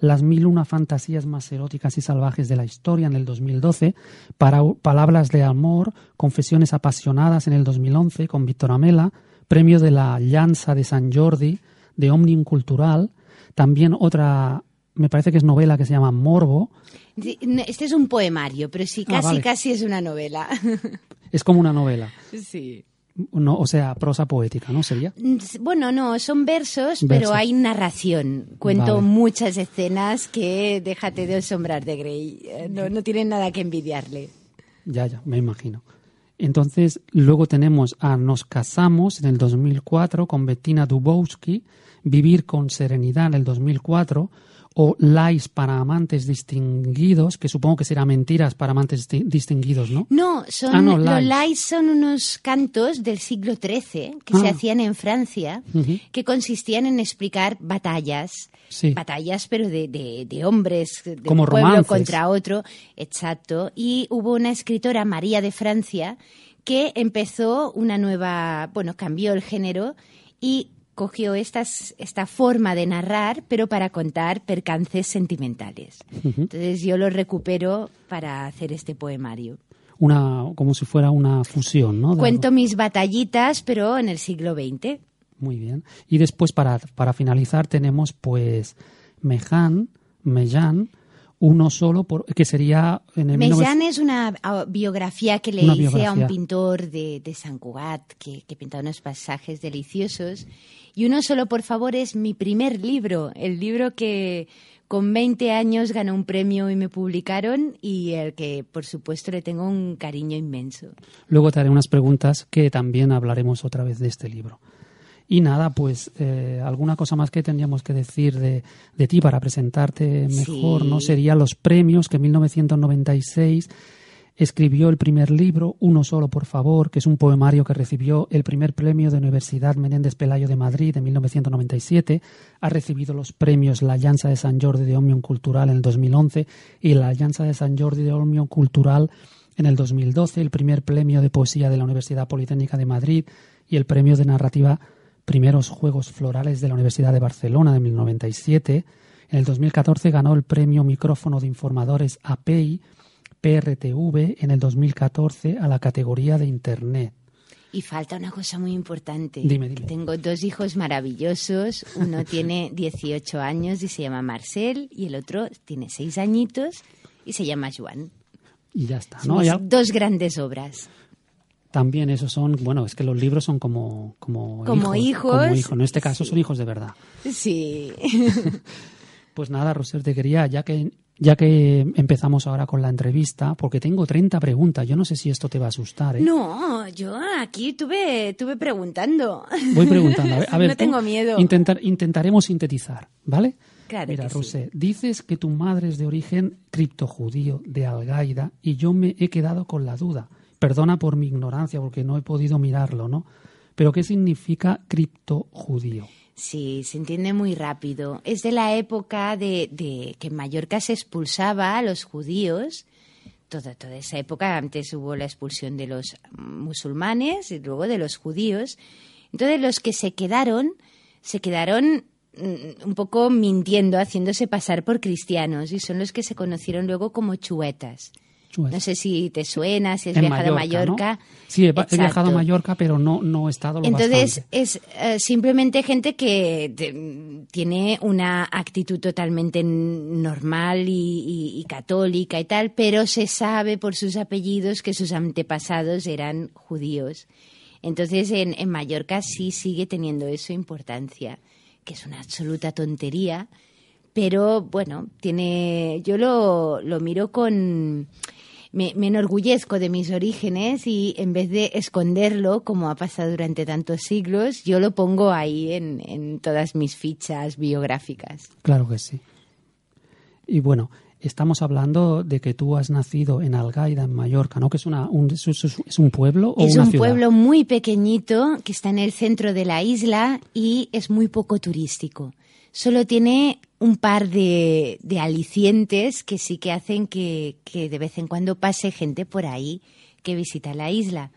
Las mil una fantasías más eróticas y salvajes de la historia en el 2012, para, Palabras de amor, confesiones apasionadas en el 2011, con Víctor Amela, Premio de la Llanza de San Jordi, de Omnium Cultural, también otra me parece que es novela que se llama Morbo. Este es un poemario, pero sí, ah, casi, casi es una novela. Es como una novela. Sí. No, o sea, prosa poética, ¿no? ¿Sería? Mm, bueno, no, son versos, pero hay narración. Cuento muchas escenas que déjate de asombrar de Grey. Eh, no, no tienen nada que envidiarle. Ya, ya, me imagino. Entonces, luego tenemos a Nos casamos en el 2004 con Bettina Dubowski, Vivir con serenidad en el 2004, o lies para amantes distinguidos, que supongo que será mentiras para amantes distinguidos, ¿no? No, son, ah, los lies son unos cantos del siglo XIII que se ah. hacían en Francia, que consistían en explicar batallas, batallas pero de, de, hombres, de Como un pueblo contra otro, exacto. Y hubo una escritora, María de Francia, que empezó una nueva, bueno, cambió el género y cogió estas, esta forma de narrar, pero para contar percances sentimentales. Entonces yo lo recupero para hacer este poemario. Una, como si fuera una fusión, ¿no? Cuento mis batallitas, pero en el siglo XX. Muy bien. Y después, para, para finalizar, tenemos pues Mejan, Mellán, uno solo, por, que sería... En el es una biografía que le hice a un pintor de, de San Cugat, que, que pintaba unos pasajes deliciosos. Y uno solo, por favor, es mi primer libro, el libro que con 20 años ganó un premio y me publicaron y el que, por supuesto, le tengo un cariño inmenso. Luego te haré unas preguntas que también hablaremos otra vez de este libro. Y nada, pues eh, alguna cosa más que tendríamos que decir de, de ti para presentarte mejor, ¿no? Sería los premios que en 1996 escribió el primer libro, Uno solo por favor, que es un poemario que recibió el primer premio de Universidad Menéndez Pelayo de Madrid en 1997. Ha recibido los premios La Alianza de San Jordi de Omnium Cultural en el 2011 y la Alianza de San Jordi de Omnium Cultural en el 2012, el primer premio de poesía de la Universidad Politécnica de Madrid y el premio de narrativa primeros Juegos Florales de la Universidad de Barcelona de 1997. En el 2014 ganó el premio Micrófono de Informadores API PRTV en el 2014 a la categoría de Internet. Y falta una cosa muy importante. Dime, dime. Tengo dos hijos maravillosos. Uno tiene 18 años y se llama Marcel y el otro tiene 6 añitos y se llama Juan. Y ya está, ¿no? Dos grandes obras. También esos son, bueno, es que los libros son como, como, como hijos, Como hijos. En este caso son hijos de verdad. Sí. pues nada, Roser, te quería, ya que, ya que empezamos ahora con la entrevista, porque tengo 30 preguntas. Yo no sé si esto te va a asustar. ¿eh? No, yo aquí tuve, tuve preguntando. Voy preguntando. A ver, no tengo miedo. Intentar, intentaremos sintetizar, ¿vale? Claro Mira, que dices que tu madre es de origen criptojudío de Algaida y yo me he quedado con la duda. Perdona por mi ignorancia, porque no he podido mirarlo, ¿no? Pero ¿qué significa criptojudío? Sí, se entiende muy rápido. Es de la época de, que en Mallorca se expulsaba a los judíos. Toda, toda esa época, antes hubo la expulsión de los musulmanes y luego de los judíos. Entonces los que se quedaron, se quedaron mm, un poco mintiendo, haciéndose pasar por cristianos y son los que se conocieron luego como chuetas. No sé si te suena, si has viajado a Mallorca. Sí, he, viajado a Mallorca, pero no, no he estado lo Entonces, es eh, simplemente gente que tiene una actitud totalmente normal y, católica y tal, pero se sabe por sus apellidos que sus antepasados eran judíos. Entonces, en, en Mallorca sí sigue teniendo eso importancia, que es una absoluta tontería, pero bueno, tiene, yo lo, lo miro con me, enorgullezco de mis orígenes y en vez de esconderlo, como ha pasado durante tantos siglos, yo lo pongo ahí en, en todas mis fichas biográficas. Claro que sí. Y bueno, estamos hablando de que tú has nacido en Algaida, en Mallorca, ¿no? Que es, una, un, es, un pueblo o es una un pueblo muy pequeñito que está en el centro de la isla y es muy poco turístico. Solo tiene un par de, alicientes que sí que hacen que, de vez en cuando pase gente por ahí que visita la isla.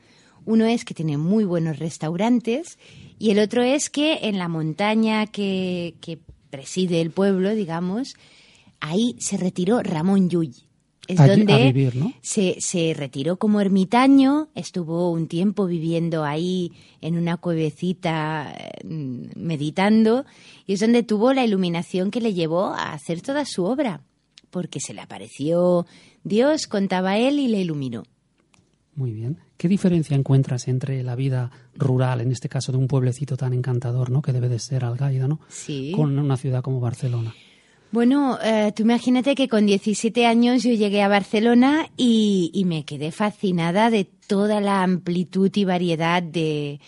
Uno es que tiene muy buenos restaurantes y el otro es que en la montaña que, preside el pueblo, digamos, ahí se retiró Ramón Llull. Es donde se, se, retiró como ermitaño, estuvo un tiempo viviendo ahí en una cuevecita mm, meditando y es donde tuvo la iluminación que le llevó a hacer toda su obra, porque se le apareció Dios, contaba él y le iluminó. Muy bien. ¿Qué diferencia encuentras entre la vida rural, en este caso de un pueblecito tan encantador, ¿no? que debe de ser Algaida, ¿no? Sí. con una ciudad como Barcelona? Bueno, eh, tú imagínate que con 17 años yo llegué a Barcelona y, me quedé fascinada de toda la amplitud y variedad de,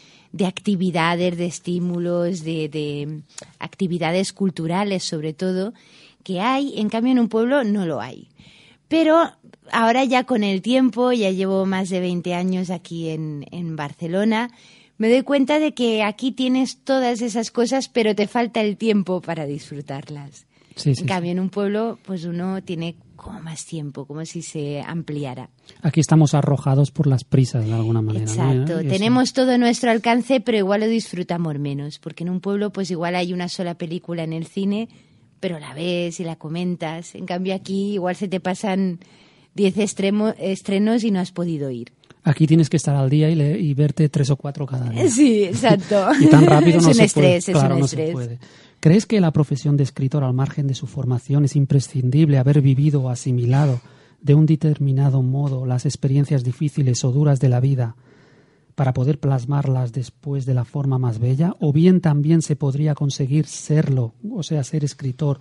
actividades, de estímulos, de, de, actividades culturales sobre todo, que hay. En cambio, en un pueblo no lo hay. Pero ahora ya con el tiempo, ya llevo más de 20 años aquí en Barcelona, me doy cuenta de que aquí tienes todas esas cosas, pero te falta el tiempo para disfrutarlas en cambio, en un pueblo, pues uno tiene como más tiempo, como si se ampliara. Aquí estamos arrojados por las prisas de alguna manera. Exacto, tenemos todo a nuestro alcance, pero igual lo disfrutamos menos, porque en un pueblo pues igual hay una sola película en el cine, pero la ves y la comentas. En cambio aquí igual se te pasan 10 estrenos y no has podido ir. Aquí tienes que estar al día y, verte tres o cuatro cada día. Sí, exacto. y tan rápido no es se estrés, puede. Claro, es un estrés. No se puede. ¿Crees que la profesión de escritor, al margen de su formación, es imprescindible haber vivido o asimilado de un determinado modo las experiencias difíciles o duras de la vida para poder plasmarlas después de la forma más bella? ¿O bien también se podría conseguir serlo, o sea, ser escritor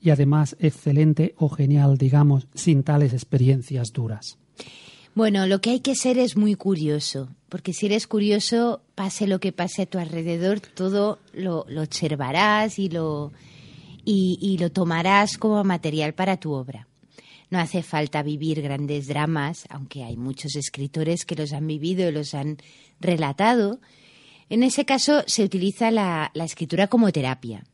y además excelente o genial, digamos, sin tales experiencias duras? Bueno, lo que hay que ser es muy curioso, porque si eres curioso, pase lo que pase a tu alrededor, todo lo, observarás y lo, y, lo tomarás como material para tu obra. No hace falta vivir grandes dramas, aunque hay muchos escritores que los han vivido y los han relatado. En ese caso se utiliza la escritura como terapia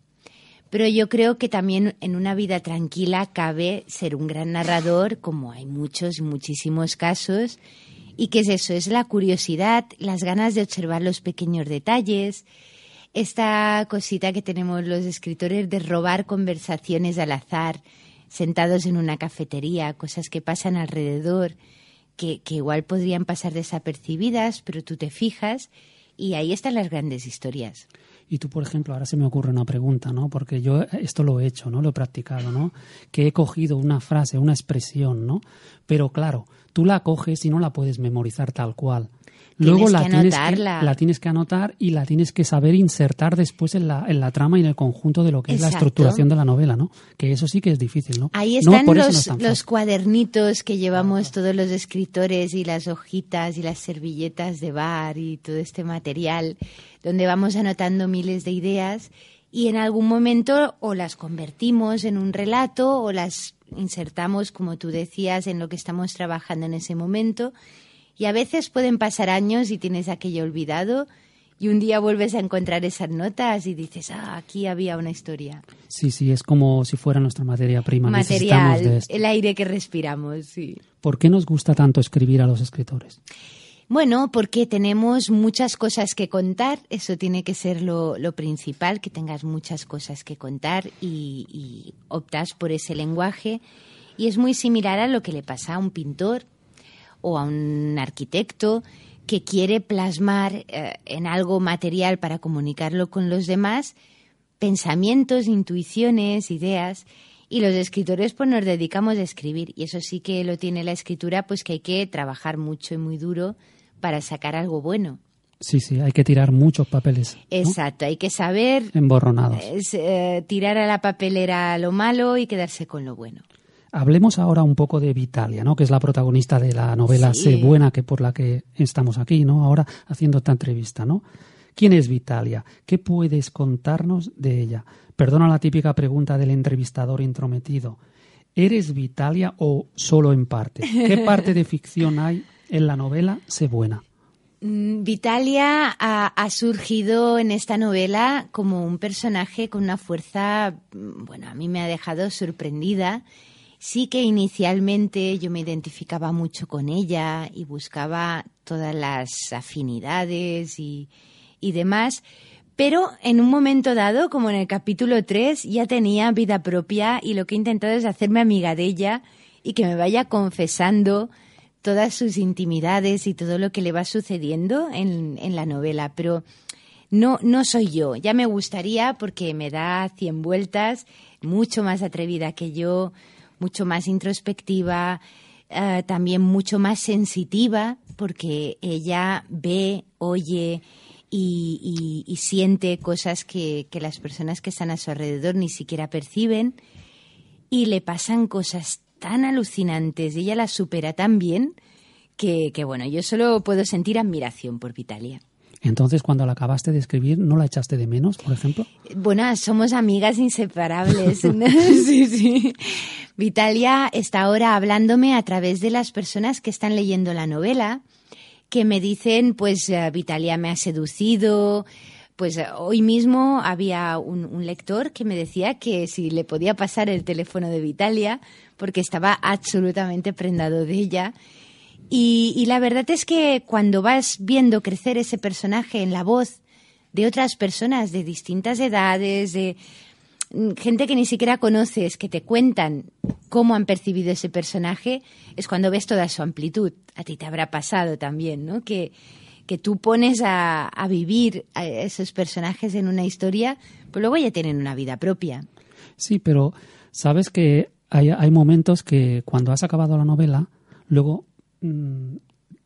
pero yo creo que también en una vida tranquila cabe ser un gran narrador, como hay muchos, muchísimos casos. ¿Y qué es eso? Es la curiosidad, las ganas de observar los pequeños detalles, esta cosita que tenemos los escritores de robar conversaciones al azar, sentados en una cafetería, cosas que pasan alrededor, que, que igual podrían pasar desapercibidas, pero tú te fijas y ahí están las grandes historias. Y tú, por ejemplo, ahora se me ocurre una pregunta, ¿no? Porque yo esto lo he hecho, ¿no? Lo he practicado, ¿no? Que he cogido una frase, una expresión, ¿no? Pero claro, tú la coges y no la puedes memorizar tal cual. Luego la, tienes que, la tienes que anotar y la tienes que saber insertar después en la, en la trama y en el conjunto de lo que es la estructuración de la novela, ¿no? Que eso sí que es difícil, ¿no? Ahí están los, los cuadernitos que llevamos todos los escritores y las hojitas y las servilletas de bar y todo este material donde vamos anotando miles de ideas y en algún momento o las convertimos en un relato o las insertamos, como tú decías, en lo que estamos trabajando en ese momento y a veces pueden pasar años y tienes aquello olvidado y un día vuelves a encontrar esas notas y dices, ah, aquí había una historia. Sí, sí, es como si fuera nuestra materia prima. Material, el aire que respiramos, sí. ¿Por qué nos gusta tanto escribir a los escritores? Bueno, porque tenemos muchas cosas que contar, eso tiene que ser lo, principal, que tengas muchas cosas que contar y, y optas por ese lenguaje. Y es muy similar a lo que le pasa a un pintor o a un arquitecto que quiere plasmar eh, en algo material para comunicarlo con los demás pensamientos, intuiciones, ideas. Y los escritores pues nos dedicamos a escribir y eso sí que lo tiene la escritura pues que hay que trabajar mucho y muy duro para sacar algo bueno. Sí, sí, hay que tirar muchos papeles. Exacto, hay que saber... Emborronados. Eh, tirar a la papelera lo malo y quedarse con lo bueno. Hablemos ahora un poco de Vitalia, ¿no? que es la protagonista de la novela Sé Buena, que por la que estamos aquí, ¿no? ahora haciendo esta entrevista. ¿no? ¿Quién es Vitalia? ¿Qué puedes contarnos de ella? Perdona la típica pregunta del entrevistador intrometido. ¿Eres Vitalia o solo en parte? ¿Qué parte de ficción hay en la novela Sé Buena? Mm, Vitalia ha, surgido en esta novela como un personaje con una fuerza, mm, bueno, a mí me ha dejado sorprendida Sí que inicialmente yo me identificaba mucho con ella y buscaba todas las afinidades y, demás, pero en un momento dado, como en el capítulo 3, ya tenía vida propia y lo que he intentado es hacerme amiga de ella y que me vaya confesando todas sus intimidades y todo lo que le va sucediendo en, en la novela. Pero no, no soy yo. Ya me gustaría porque me da cien vueltas, mucho más atrevida que yo, mucho más introspectiva, eh, también mucho más sensitiva, porque ella ve, oye y, siente cosas que, las personas que están a su alrededor ni siquiera perciben, y le pasan cosas tan alucinantes, y ella las supera tan bien, que, que bueno, yo solo puedo sentir admiración por Vitalia. Entonces, cuando la acabaste de escribir, ¿no la echaste de menos, por ejemplo? Bueno, somos amigas inseparables. sí, sí. Vitalia está ahora hablándome a través de las personas que están leyendo la novela, que me dicen, pues, eh, Vitalia me ha seducido. Pues eh, hoy mismo había un, un lector que me decía que si le podía pasar el teléfono de Vitalia, porque estaba absolutamente prendado de ella y, la verdad es que cuando vas viendo crecer ese personaje en la voz de otras personas de distintas edades, de mm, gente que ni siquiera conoces, que te cuentan cómo han percibido ese personaje, es cuando ves toda su amplitud. A ti te habrá pasado también, ¿no? Que, tú pones a, a vivir a esos personajes en una historia, pues luego ya tienen una vida propia. Sí, pero sabes que hay, hay momentos que cuando has acabado la novela, luego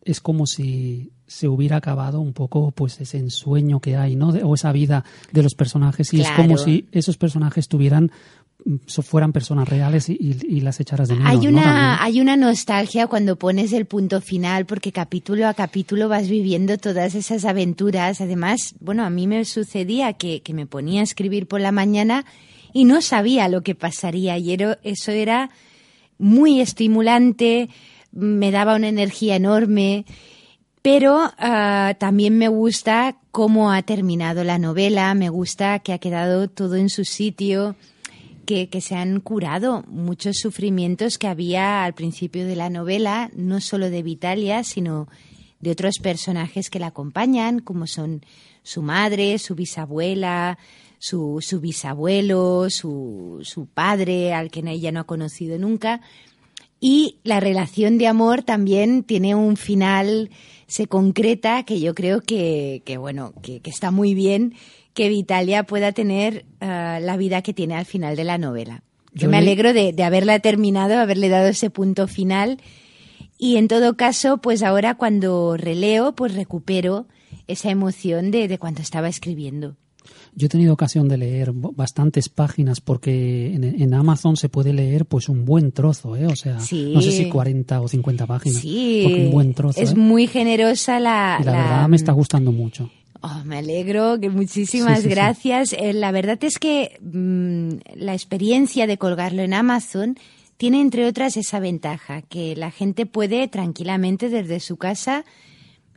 es como si se hubiera acabado un poco pues ese ensueño que hay, ¿no? o esa vida de los personajes y es como si esos personajes tuvieran mm, fueran personas reales y, las echaras de menos. Hay una, hay una nostalgia cuando pones el punto final porque capítulo a capítulo vas viviendo todas esas aventuras. Además, bueno, a mí me sucedía que, que me ponía a escribir por la mañana y no sabía lo que pasaría y eso era muy estimulante, me daba una energía enorme, pero ah, también me gusta cómo ha terminado la novela, me gusta que ha quedado todo en su sitio, que, que, se han curado muchos sufrimientos que había al principio de la novela, no solo de Vitalia, sino de otros personajes que la acompañan, como son su madre, su bisabuela, su, su bisabuelo, su, su padre, al que ella no ha conocido nunca. Y la relación de amor también tiene un final, se concreta, que yo creo que, que bueno, que, está muy bien que Vitalia pueda tener ah, la vida que tiene al final de la novela. Yo, me alegro de, de, haberla terminado, haberle dado ese punto final. Y en todo caso, pues ahora cuando releo, pues recupero esa emoción de, de cuando estaba escribiendo. Yo he tenido ocasión de leer bastantes páginas porque en, Amazon se puede leer pues un buen trozo, ¿eh? O sea, no sé si 40 o 50 páginas. Sí, un buen trozo. Es ¿eh? muy generosa la... Y la, verdad me está gustando mucho. Oh, me alegro, que muchísimas gracias. Eh, la verdad es que mm, la experiencia de colgarlo en Amazon tiene entre otras esa ventaja, que la gente puede tranquilamente desde su casa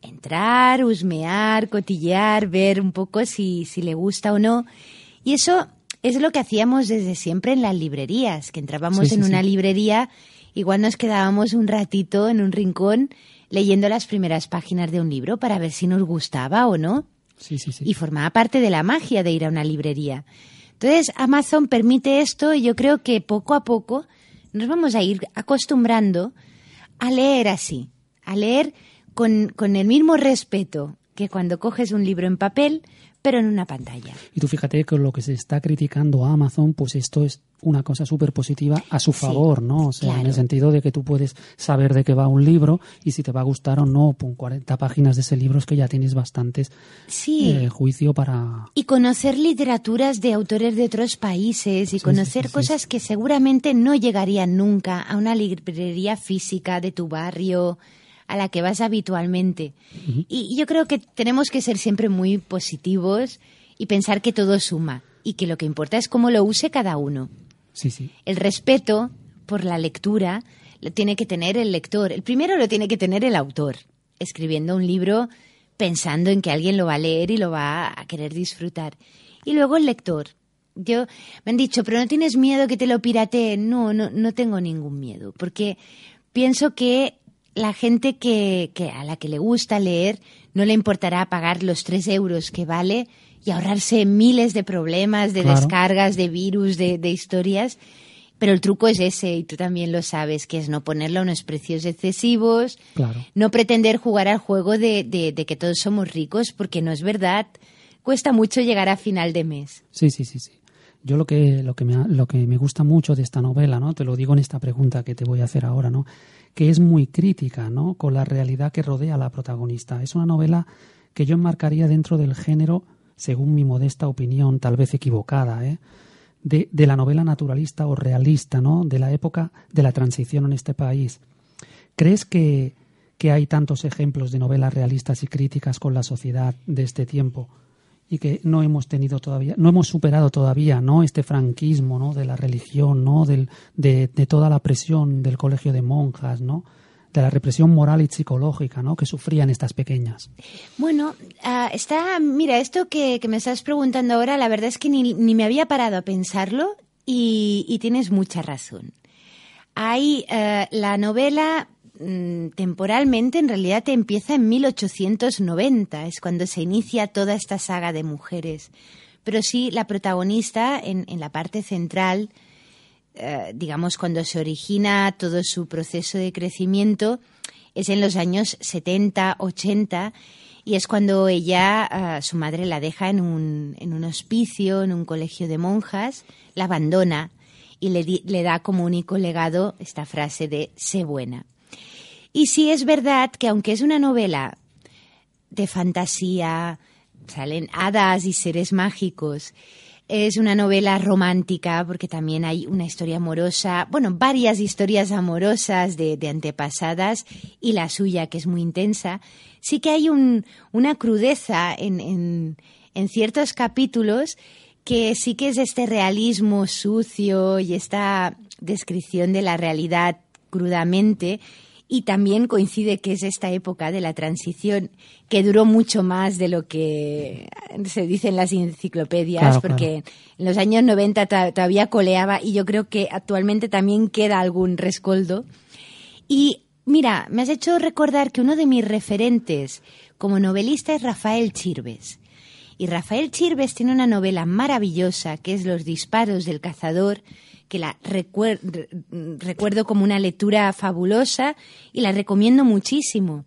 entrar, husmear, cotillear, ver un poco si, si le gusta o no. Y eso es lo que hacíamos desde siempre en las librerías, que entrábamos en una librería, igual nos quedábamos un ratito en un rincón leyendo las primeras páginas de un libro para ver si nos gustaba o no. Y formaba parte de la magia de ir a una librería. Entonces, Amazon permite esto y yo creo que poco a poco nos vamos a ir acostumbrando a leer así, a leer con, con el mismo respeto que cuando coges un libro en papel, pero en una pantalla. Y tú fíjate que lo que se está criticando a Amazon, pues esto es una cosa súper positiva a su favor, ¿no? O sea, en el sentido de que tú puedes saber de qué va un libro y si te va a gustar o no, pon 40 páginas de ese libro es que ya tienes bastantes sí. Eh, juicio para... Y conocer literaturas de autores de otros países y conocer cosas que seguramente no llegarían nunca a una librería física de tu barrio, a la que vas habitualmente. Y yo creo que tenemos que ser siempre muy positivos y pensar que todo suma y que lo que importa es cómo lo use cada uno. Sí, sí. El respeto por la lectura lo tiene que tener el lector. El primero lo tiene que tener el autor, escribiendo un libro pensando en que alguien lo va a leer y lo va a querer disfrutar. Y luego el lector. Yo me han dicho, pero no tienes miedo que te lo pirateen. No, no, no tengo ningún miedo, porque pienso que la gente que, que, a la que le gusta leer no le importará pagar los tres euros que vale y ahorrarse miles de problemas, de descargas, de virus, de, historias. Pero el truco es ese, y tú también lo sabes, que es no ponerle unos precios excesivos, no pretender jugar al juego de, de, que todos somos ricos, porque no es verdad. Cuesta mucho llegar a final de mes. Sí, sí, sí, sí. Yo lo que, lo que, me, lo que me gusta mucho de esta novela, ¿no? Te lo digo en esta pregunta que te voy a hacer ahora, ¿no? Que es muy crítica, ¿no? Con la realidad que rodea a la protagonista. Es una novela que yo enmarcaría dentro del género, según mi modesta opinión, tal vez equivocada, ¿eh? de, de, la novela naturalista o realista, ¿no? De la época de la transición en este país. ¿Crees que, que hay tantos ejemplos de novelas realistas y críticas con la sociedad de este tiempo y que no hemos tenido todavía, no hemos superado todavía, ¿no? Este franquismo, ¿no? De la religión, ¿no? Del, de, toda la presión del colegio de monjas, ¿no? de la represión moral y psicológica ¿no? que sufrían estas pequeñas. Bueno, uh, está, mira, esto que, que, me estás preguntando ahora, la verdad es que ni, ni me había parado a pensarlo y, tienes mucha razón. Hay uh, la novela temporalmente en realidad empieza en 1890, es cuando se inicia toda esta saga de mujeres. Pero sí, la protagonista en, la parte central eh, digamos, cuando se origina todo su proceso de crecimiento, es en los años 70, 80, y es cuando ella, eh, su madre la deja en un, hospicio, en un colegio de monjas, la abandona y le da como único legado esta frase de sé buena. Y sí es verdad que aunque es una novela de fantasía, salen hadas y seres mágicos, es una novela romántica porque también hay una historia amorosa, bueno, varias historias amorosas de, antepasadas y la suya que es muy intensa. Sí que hay una crudeza en, en ciertos capítulos que sí que es este realismo sucio y esta descripción de la realidad crudamente y también coincide que es esta época de la transición que duró mucho más de lo que se dice en las enciclopedias, porque en los años 90 todavía coleaba y yo creo que actualmente también queda algún rescoldo. Y mira, me has hecho recordar que uno de mis referentes como novelista es Rafael Chirves. Y Rafael Chirves tiene una novela maravillosa que es Los disparos del cazador, que la recuerdo como una lectura fabulosa y la recomiendo muchísimo.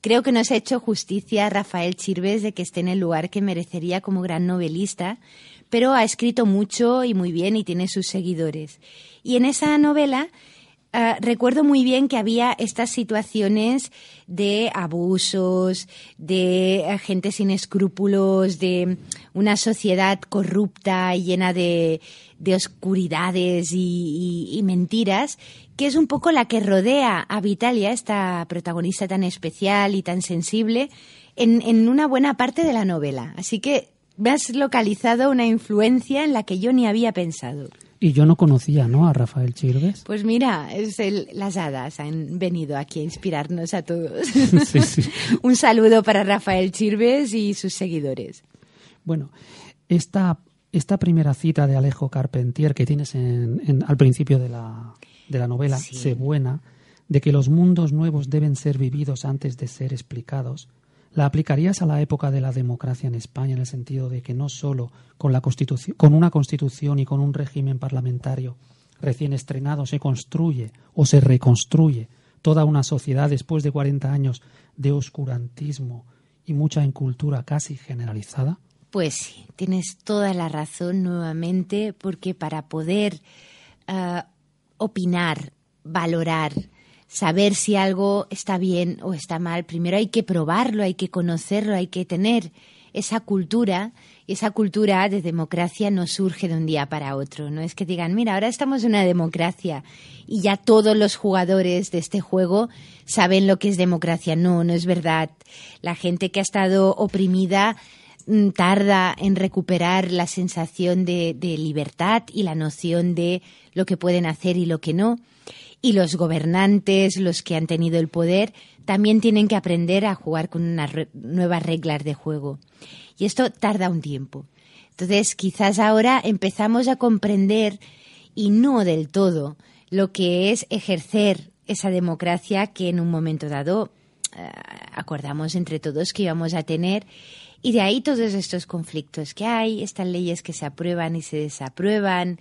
Creo que nos ha hecho justicia Rafael Chirves de que esté en el lugar que merecería como gran novelista, pero ha escrito mucho y muy bien y tiene sus seguidores. Y en esa novela Uh, recuerdo muy bien que había estas situaciones de abusos, de gente sin escrúpulos, de una sociedad corrupta y llena de, de oscuridades y, y, y, mentiras, que es un poco la que rodea a Vitalia, esta protagonista tan especial y tan sensible, en, en una buena parte de la novela. Así que me has localizado una influencia en la que yo ni había pensado. Y yo no conocía, ¿no? A Rafael Chirves. Pues mira, es las hadas han venido aquí a inspirarnos a todos. Un saludo para Rafael Chirves y sus seguidores. Bueno, esta, esta primera cita de Alejo Carpentier que tienes en, al principio de la, de la novela, Sé buena, de que los mundos nuevos deben ser vividos antes de ser explicados, ¿La aplicarías a la época de la democracia en España en el sentido de que no solo con, la constitución, con una constitución y con un régimen parlamentario recién estrenado se construye o se reconstruye toda una sociedad después de 40 años de oscurantismo y mucha incultura casi generalizada? Pues sí, tienes toda la razón nuevamente, porque para poder uh, opinar, valorar, saber si algo está bien o está mal, primero hay que probarlo, hay que conocerlo, hay que tener esa cultura. Esa cultura de democracia no surge de un día para otro. No es que digan, mira, ahora estamos en una democracia y ya todos los jugadores de este juego saben lo que es democracia. No, no es verdad. La gente que ha estado oprimida tarda en recuperar la sensación de, de libertad y la noción de lo que pueden hacer y lo que no y los gobernantes, los que han tenido el poder, también tienen que aprender a jugar con unas nuevas reglas de juego. Y esto tarda un tiempo. Entonces, quizás ahora empezamos a comprender, y no del todo, lo que es ejercer esa democracia que en un momento dado eh, acordamos entre todos que íbamos a tener Y de ahí todos estos conflictos que hay, estas leyes que se aprueban y se desaprueban,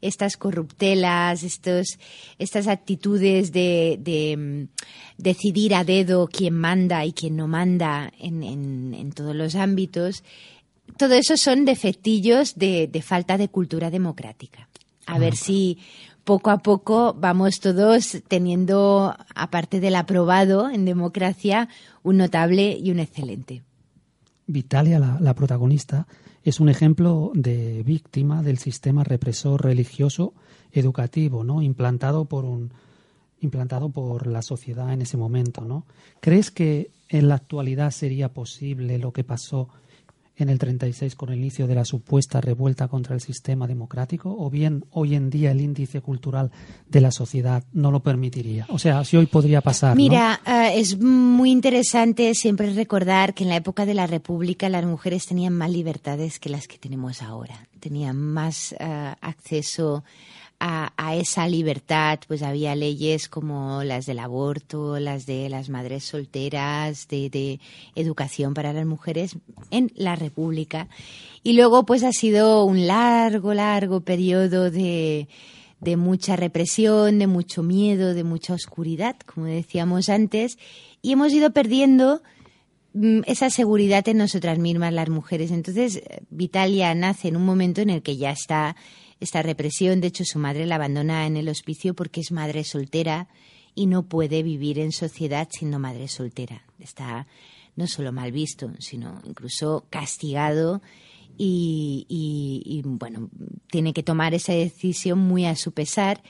estas corruptelas, estos, estas actitudes de, mm, decidir a dedo quién manda y quién no manda en, todos los ámbitos. Todo eso son defectillos de, de falta de cultura democrática. A ver si poco a poco vamos todos teniendo, aparte del aprobado en democracia, un notable y un excelente. Vitalia, la, protagonista, es un ejemplo de víctima del sistema represor religioso educativo, ¿no? Implantado por un implantado por la sociedad en ese momento, ¿no? ¿Crees que en la actualidad sería posible lo que pasó en el 36 con el inicio de la supuesta revuelta contra el sistema democrático o bien hoy en día el índice cultural de la sociedad no lo permitiría? O sea, si hoy podría pasar. Mira, eh, es muy interesante siempre recordar que en la época de la República las mujeres tenían más libertades que las que tenemos ahora. Tenían más eh, acceso a, esa libertad, pues había leyes como las del aborto, las de las madres solteras, de, educación para las mujeres en la República. Y luego, pues ha sido un largo, largo periodo de, de mucha represión, de mucho miedo, de mucha oscuridad, como decíamos antes, y hemos ido perdiendo mm, esa seguridad en nosotras mismas, las mujeres. Entonces, Vitalia nace en un momento en el que ya está esta represión. De hecho, su madre la abandona en el hospicio porque es madre soltera y no puede vivir en sociedad siendo madre soltera. Está no solo mal visto, sino incluso castigado y, bueno, tiene que tomar esa decisión muy a su pesar.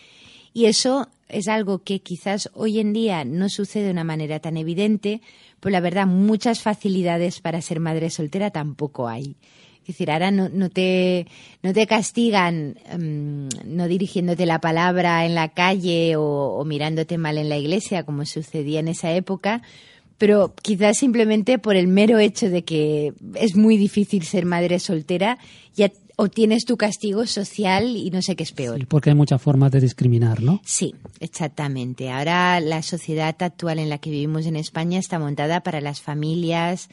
Y eso es algo que quizás hoy en día no sucede de una manera tan evidente, pero la verdad muchas facilidades para ser madre soltera tampoco hay. Es decir, ahora no, no, te, no te castigan em, no dirigiéndote la palabra en la calle o, mirándote mal en la iglesia, como sucedía en esa época, pero quizás simplemente por el mero hecho de que es muy difícil ser madre soltera, ya obtienes tu castigo social y no sé qué es peor. Sí, porque hay muchas formas de discriminar, ¿no? Sí, exactamente. Ahora la sociedad actual en la que vivimos en España está montada para las familias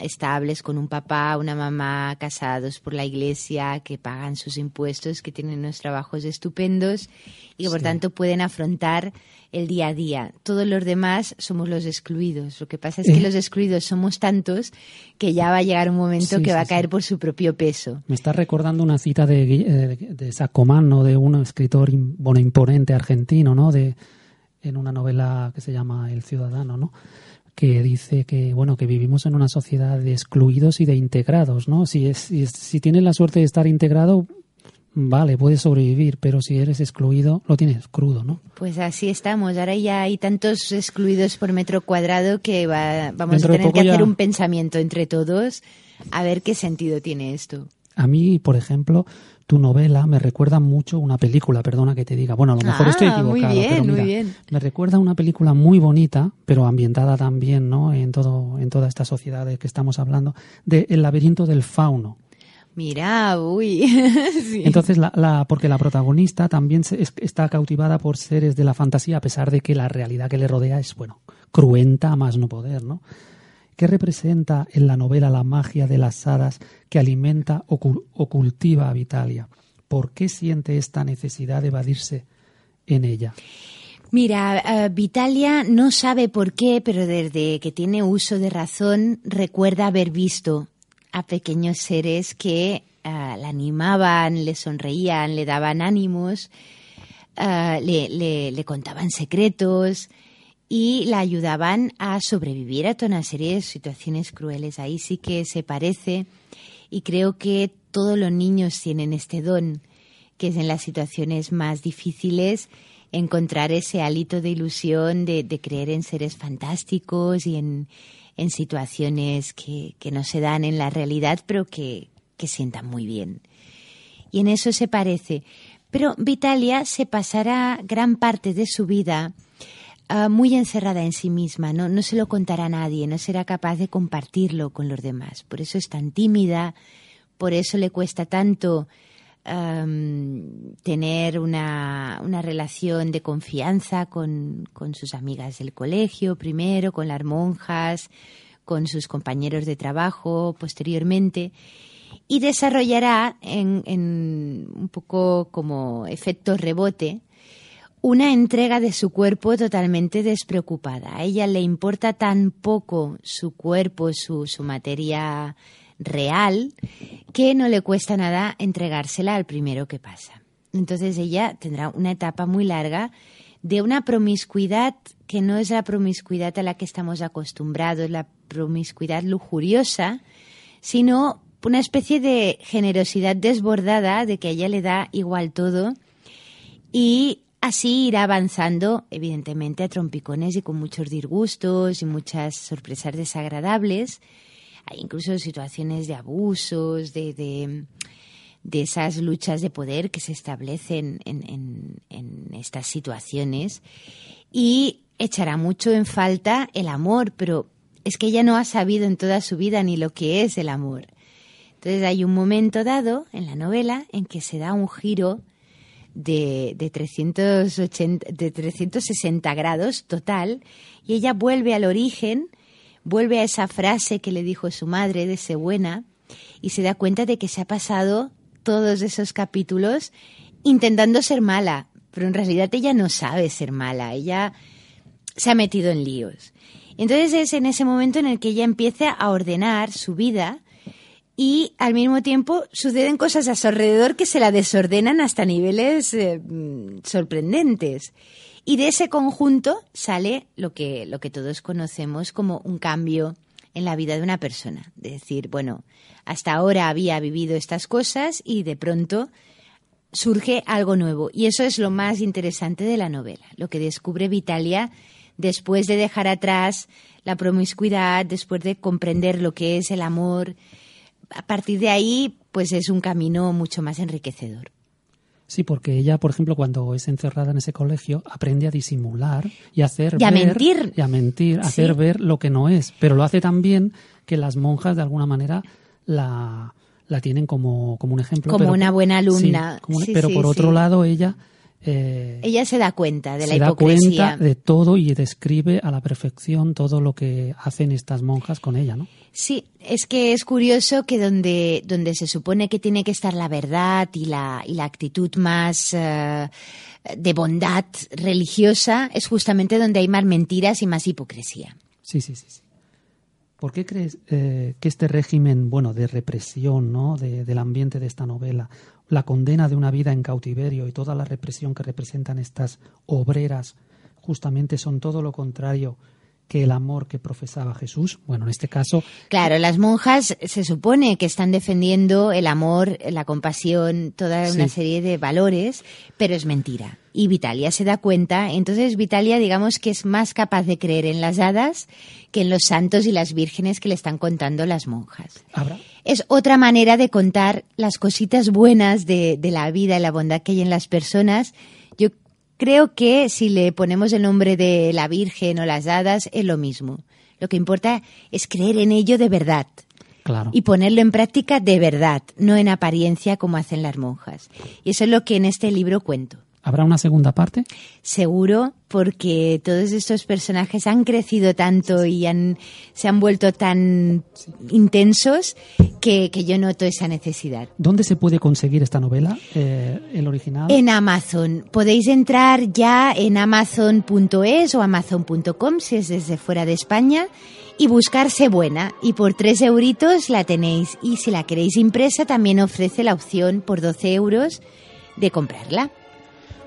estables con un papá, una mamá, casados por la iglesia, que pagan sus impuestos, que tienen unos trabajos estupendos y que por tanto pueden afrontar el día a día. Todos los demás somos los excluidos. Lo que pasa es que eh. los excluidos somos tantos que ya va a llegar un momento que va a caer por su propio peso. Me está recordando una cita de, eh, de Sacomán, de un escritor bueno, imponente argentino, ¿no? De, en una novela que se llama El Ciudadano, ¿no? Que dice que bueno que vivimos en una sociedad de excluidos y de integrados, ¿no? Si es si, tienes la suerte de estar integrado, vale, puedes sobrevivir, pero si eres excluido, lo tienes crudo, ¿no? Pues así estamos. Ahora ya hay tantos excluidos por metro cuadrado que vamos a tener que hacer un pensamiento entre todos a ver qué sentido tiene esto. A mí, por ejemplo, tu novela me recuerda mucho una película, perdona que te diga. Bueno, a lo mejor estoy ah, equivocado, pero mira, me recuerda una película muy bonita, pero ambientada también, ¿no? En todo, en toda esta sociedad de que estamos hablando, de El laberinto del fauno. Mira, uy. Entonces, la, porque la protagonista también está cautivada por seres de la fantasía, a pesar de que la realidad que le rodea es, bueno, cruenta a más no poder, ¿no? ¿Qué representa en la novela la magia de las hadas que alimenta o, cultiva a Vitalia? ¿Por qué siente esta necesidad de evadirse en ella? Mira, eh, Vitalia no sabe por qué, pero desde que tiene uso de razón recuerda haber visto a pequeños seres que eh, la animaban, le sonreían, le daban ánimos, eh, le, le, contaban secretos, y la ayudaban a sobrevivir a toda una serie de situaciones crueles. Ahí sí que se parece y creo que todos los niños tienen este don, que es en las situaciones más difíciles encontrar ese hálito de ilusión, de, creer en seres fantásticos y en, situaciones que, no se dan en la realidad, pero que, que sientan muy bien. Y en eso se parece. Pero Vitalia se pasará gran parte de su vida Ah, muy encerrada en sí misma, ¿no? no se lo contará a nadie, no será capaz de compartirlo con los demás. Por eso es tan tímida, por eso le cuesta tanto tener una, una, relación de confianza con, con, sus amigas del colegio primero, con las monjas, con sus compañeros de trabajo posteriormente y desarrollará en, en un poco como efecto rebote una entrega de su cuerpo totalmente despreocupada. A ella le importa tan poco su cuerpo, su, su materia real, que no le cuesta nada entregársela al primero que pasa. Entonces ella tendrá una etapa muy larga de una promiscuidad que no es la promiscuidad a la que estamos acostumbrados, la promiscuidad lujuriosa, sino una especie de generosidad desbordada de que a ella le da igual todo y Así irá avanzando, evidentemente, a trompicones y con muchos disgustos y muchas sorpresas desagradables. Hay incluso situaciones de abusos, de, de, esas luchas de poder que se establecen en, en estas situaciones. Y echará mucho en falta el amor, pero es que ella no ha sabido en toda su vida ni lo que es el amor. Entonces hay un momento dado en la novela en que se da un giro de, de, 380, de 360 grados total y ella vuelve al origen, vuelve a esa frase que le dijo su madre de ser buena y se da cuenta de que se ha pasado todos esos capítulos intentando ser mala, pero en realidad ella no sabe ser mala, ella se ha metido en líos. Entonces es en ese momento en el que ella empieza a ordenar su vida y al mismo tiempo suceden cosas a su alrededor que se la desordenan hasta niveles eh, sorprendentes. Y de ese conjunto sale lo que, lo que todos conocemos como un cambio en la vida de una persona. De decir, bueno, hasta ahora había vivido estas cosas y de pronto surge algo nuevo. Y eso es lo más interesante de la novela, lo que descubre Vitalia después de dejar atrás la promiscuidad, después de comprender lo que es el amor, a partir de ahí, pues es un camino mucho más enriquecedor. Sí, porque ella, por ejemplo, cuando es encerrada en ese colegio, aprende a disimular y a hacer y a mentir. Y a mentir, a hacer ver lo que no es. Pero lo hace tan bien que las monjas, de alguna manera, la, la tienen como, como un ejemplo. Como una buena alumna. pero por otro lado, ella eh, Ella se da cuenta de la hipocresía. Se da cuenta de todo y describe a la perfección todo lo que hacen estas monjas con ella, ¿no? Sí, es que es curioso que donde, donde se supone que tiene que estar la verdad y la, y la actitud más eh, de bondad religiosa es justamente donde hay más mentiras y más hipocresía. Sí, sí, sí. sí. ¿Por qué crees eh, que este régimen, bueno, de represión, ¿no? del ambiente de esta novela, la condena de una vida en cautiverio y toda la represión que representan estas obreras, justamente son todo lo contrario que el amor que profesaba Jesús. Bueno, en este caso. Claro, las monjas se supone que están defendiendo el amor, la compasión, toda una serie de valores, pero es mentira. Y Vitalia se da cuenta, entonces Vitalia, digamos que es más capaz de creer en las hadas que en los santos y las vírgenes que le están contando las monjas. Es otra manera de contar las cositas buenas de, de la vida y la bondad que hay en las personas. Creo que si le ponemos el nombre de la Virgen o las hadas es lo mismo. Lo que importa es creer en ello de verdad. Y ponerlo en práctica de verdad, no en apariencia como hacen las monjas. Y eso es lo que en este libro cuento. ¿Habrá una segunda parte? Seguro, porque todos estos personajes han crecido tanto y han, se han vuelto tan intensos que, yo noto esa necesidad. ¿Dónde se puede conseguir esta novela, eh, el original? En Amazon. Podéis entrar ya en amazon.es o amazon.com si es desde fuera de España y buscarse buena. Y por tres euritos la tenéis. Y si la queréis impresa, también ofrece la opción por 12 euros de comprarla.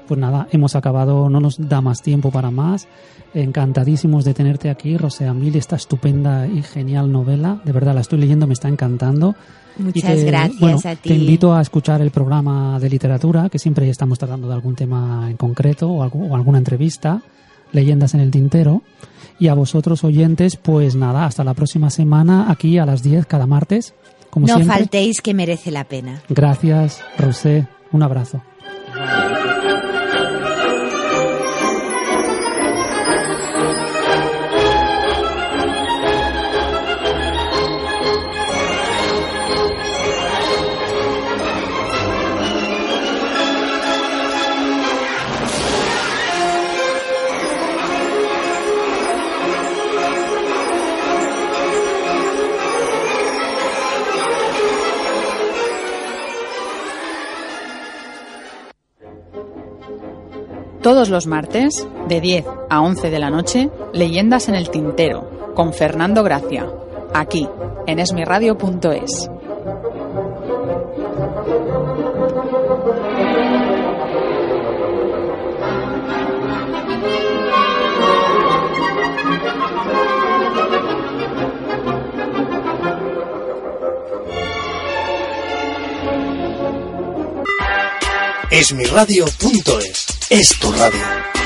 Pues nada, hemos acabado, no nos da más tiempo para más. Encantadísimos de tenerte aquí, Rosea Mil, esta estupenda y genial novela. De verdad, la estoy leyendo, me está encantando. Muchas gracias a ti. Te invito a escuchar el programa de literatura, que siempre estamos tratando de algún tema en concreto o, o alguna entrevista, Leyendas en el Tintero. Y a vosotros, oyentes, pues nada, hasta la próxima semana, aquí a las 10 cada martes. Como no faltéis que merece la pena. Gracias, Rosé. Un abrazo. Todos los martes, de 10 a 11 de la noche, Leyendas en el Tintero, con Fernando Gracia, aquí, en esmiradio.es. Esmiradio.es es tu radio.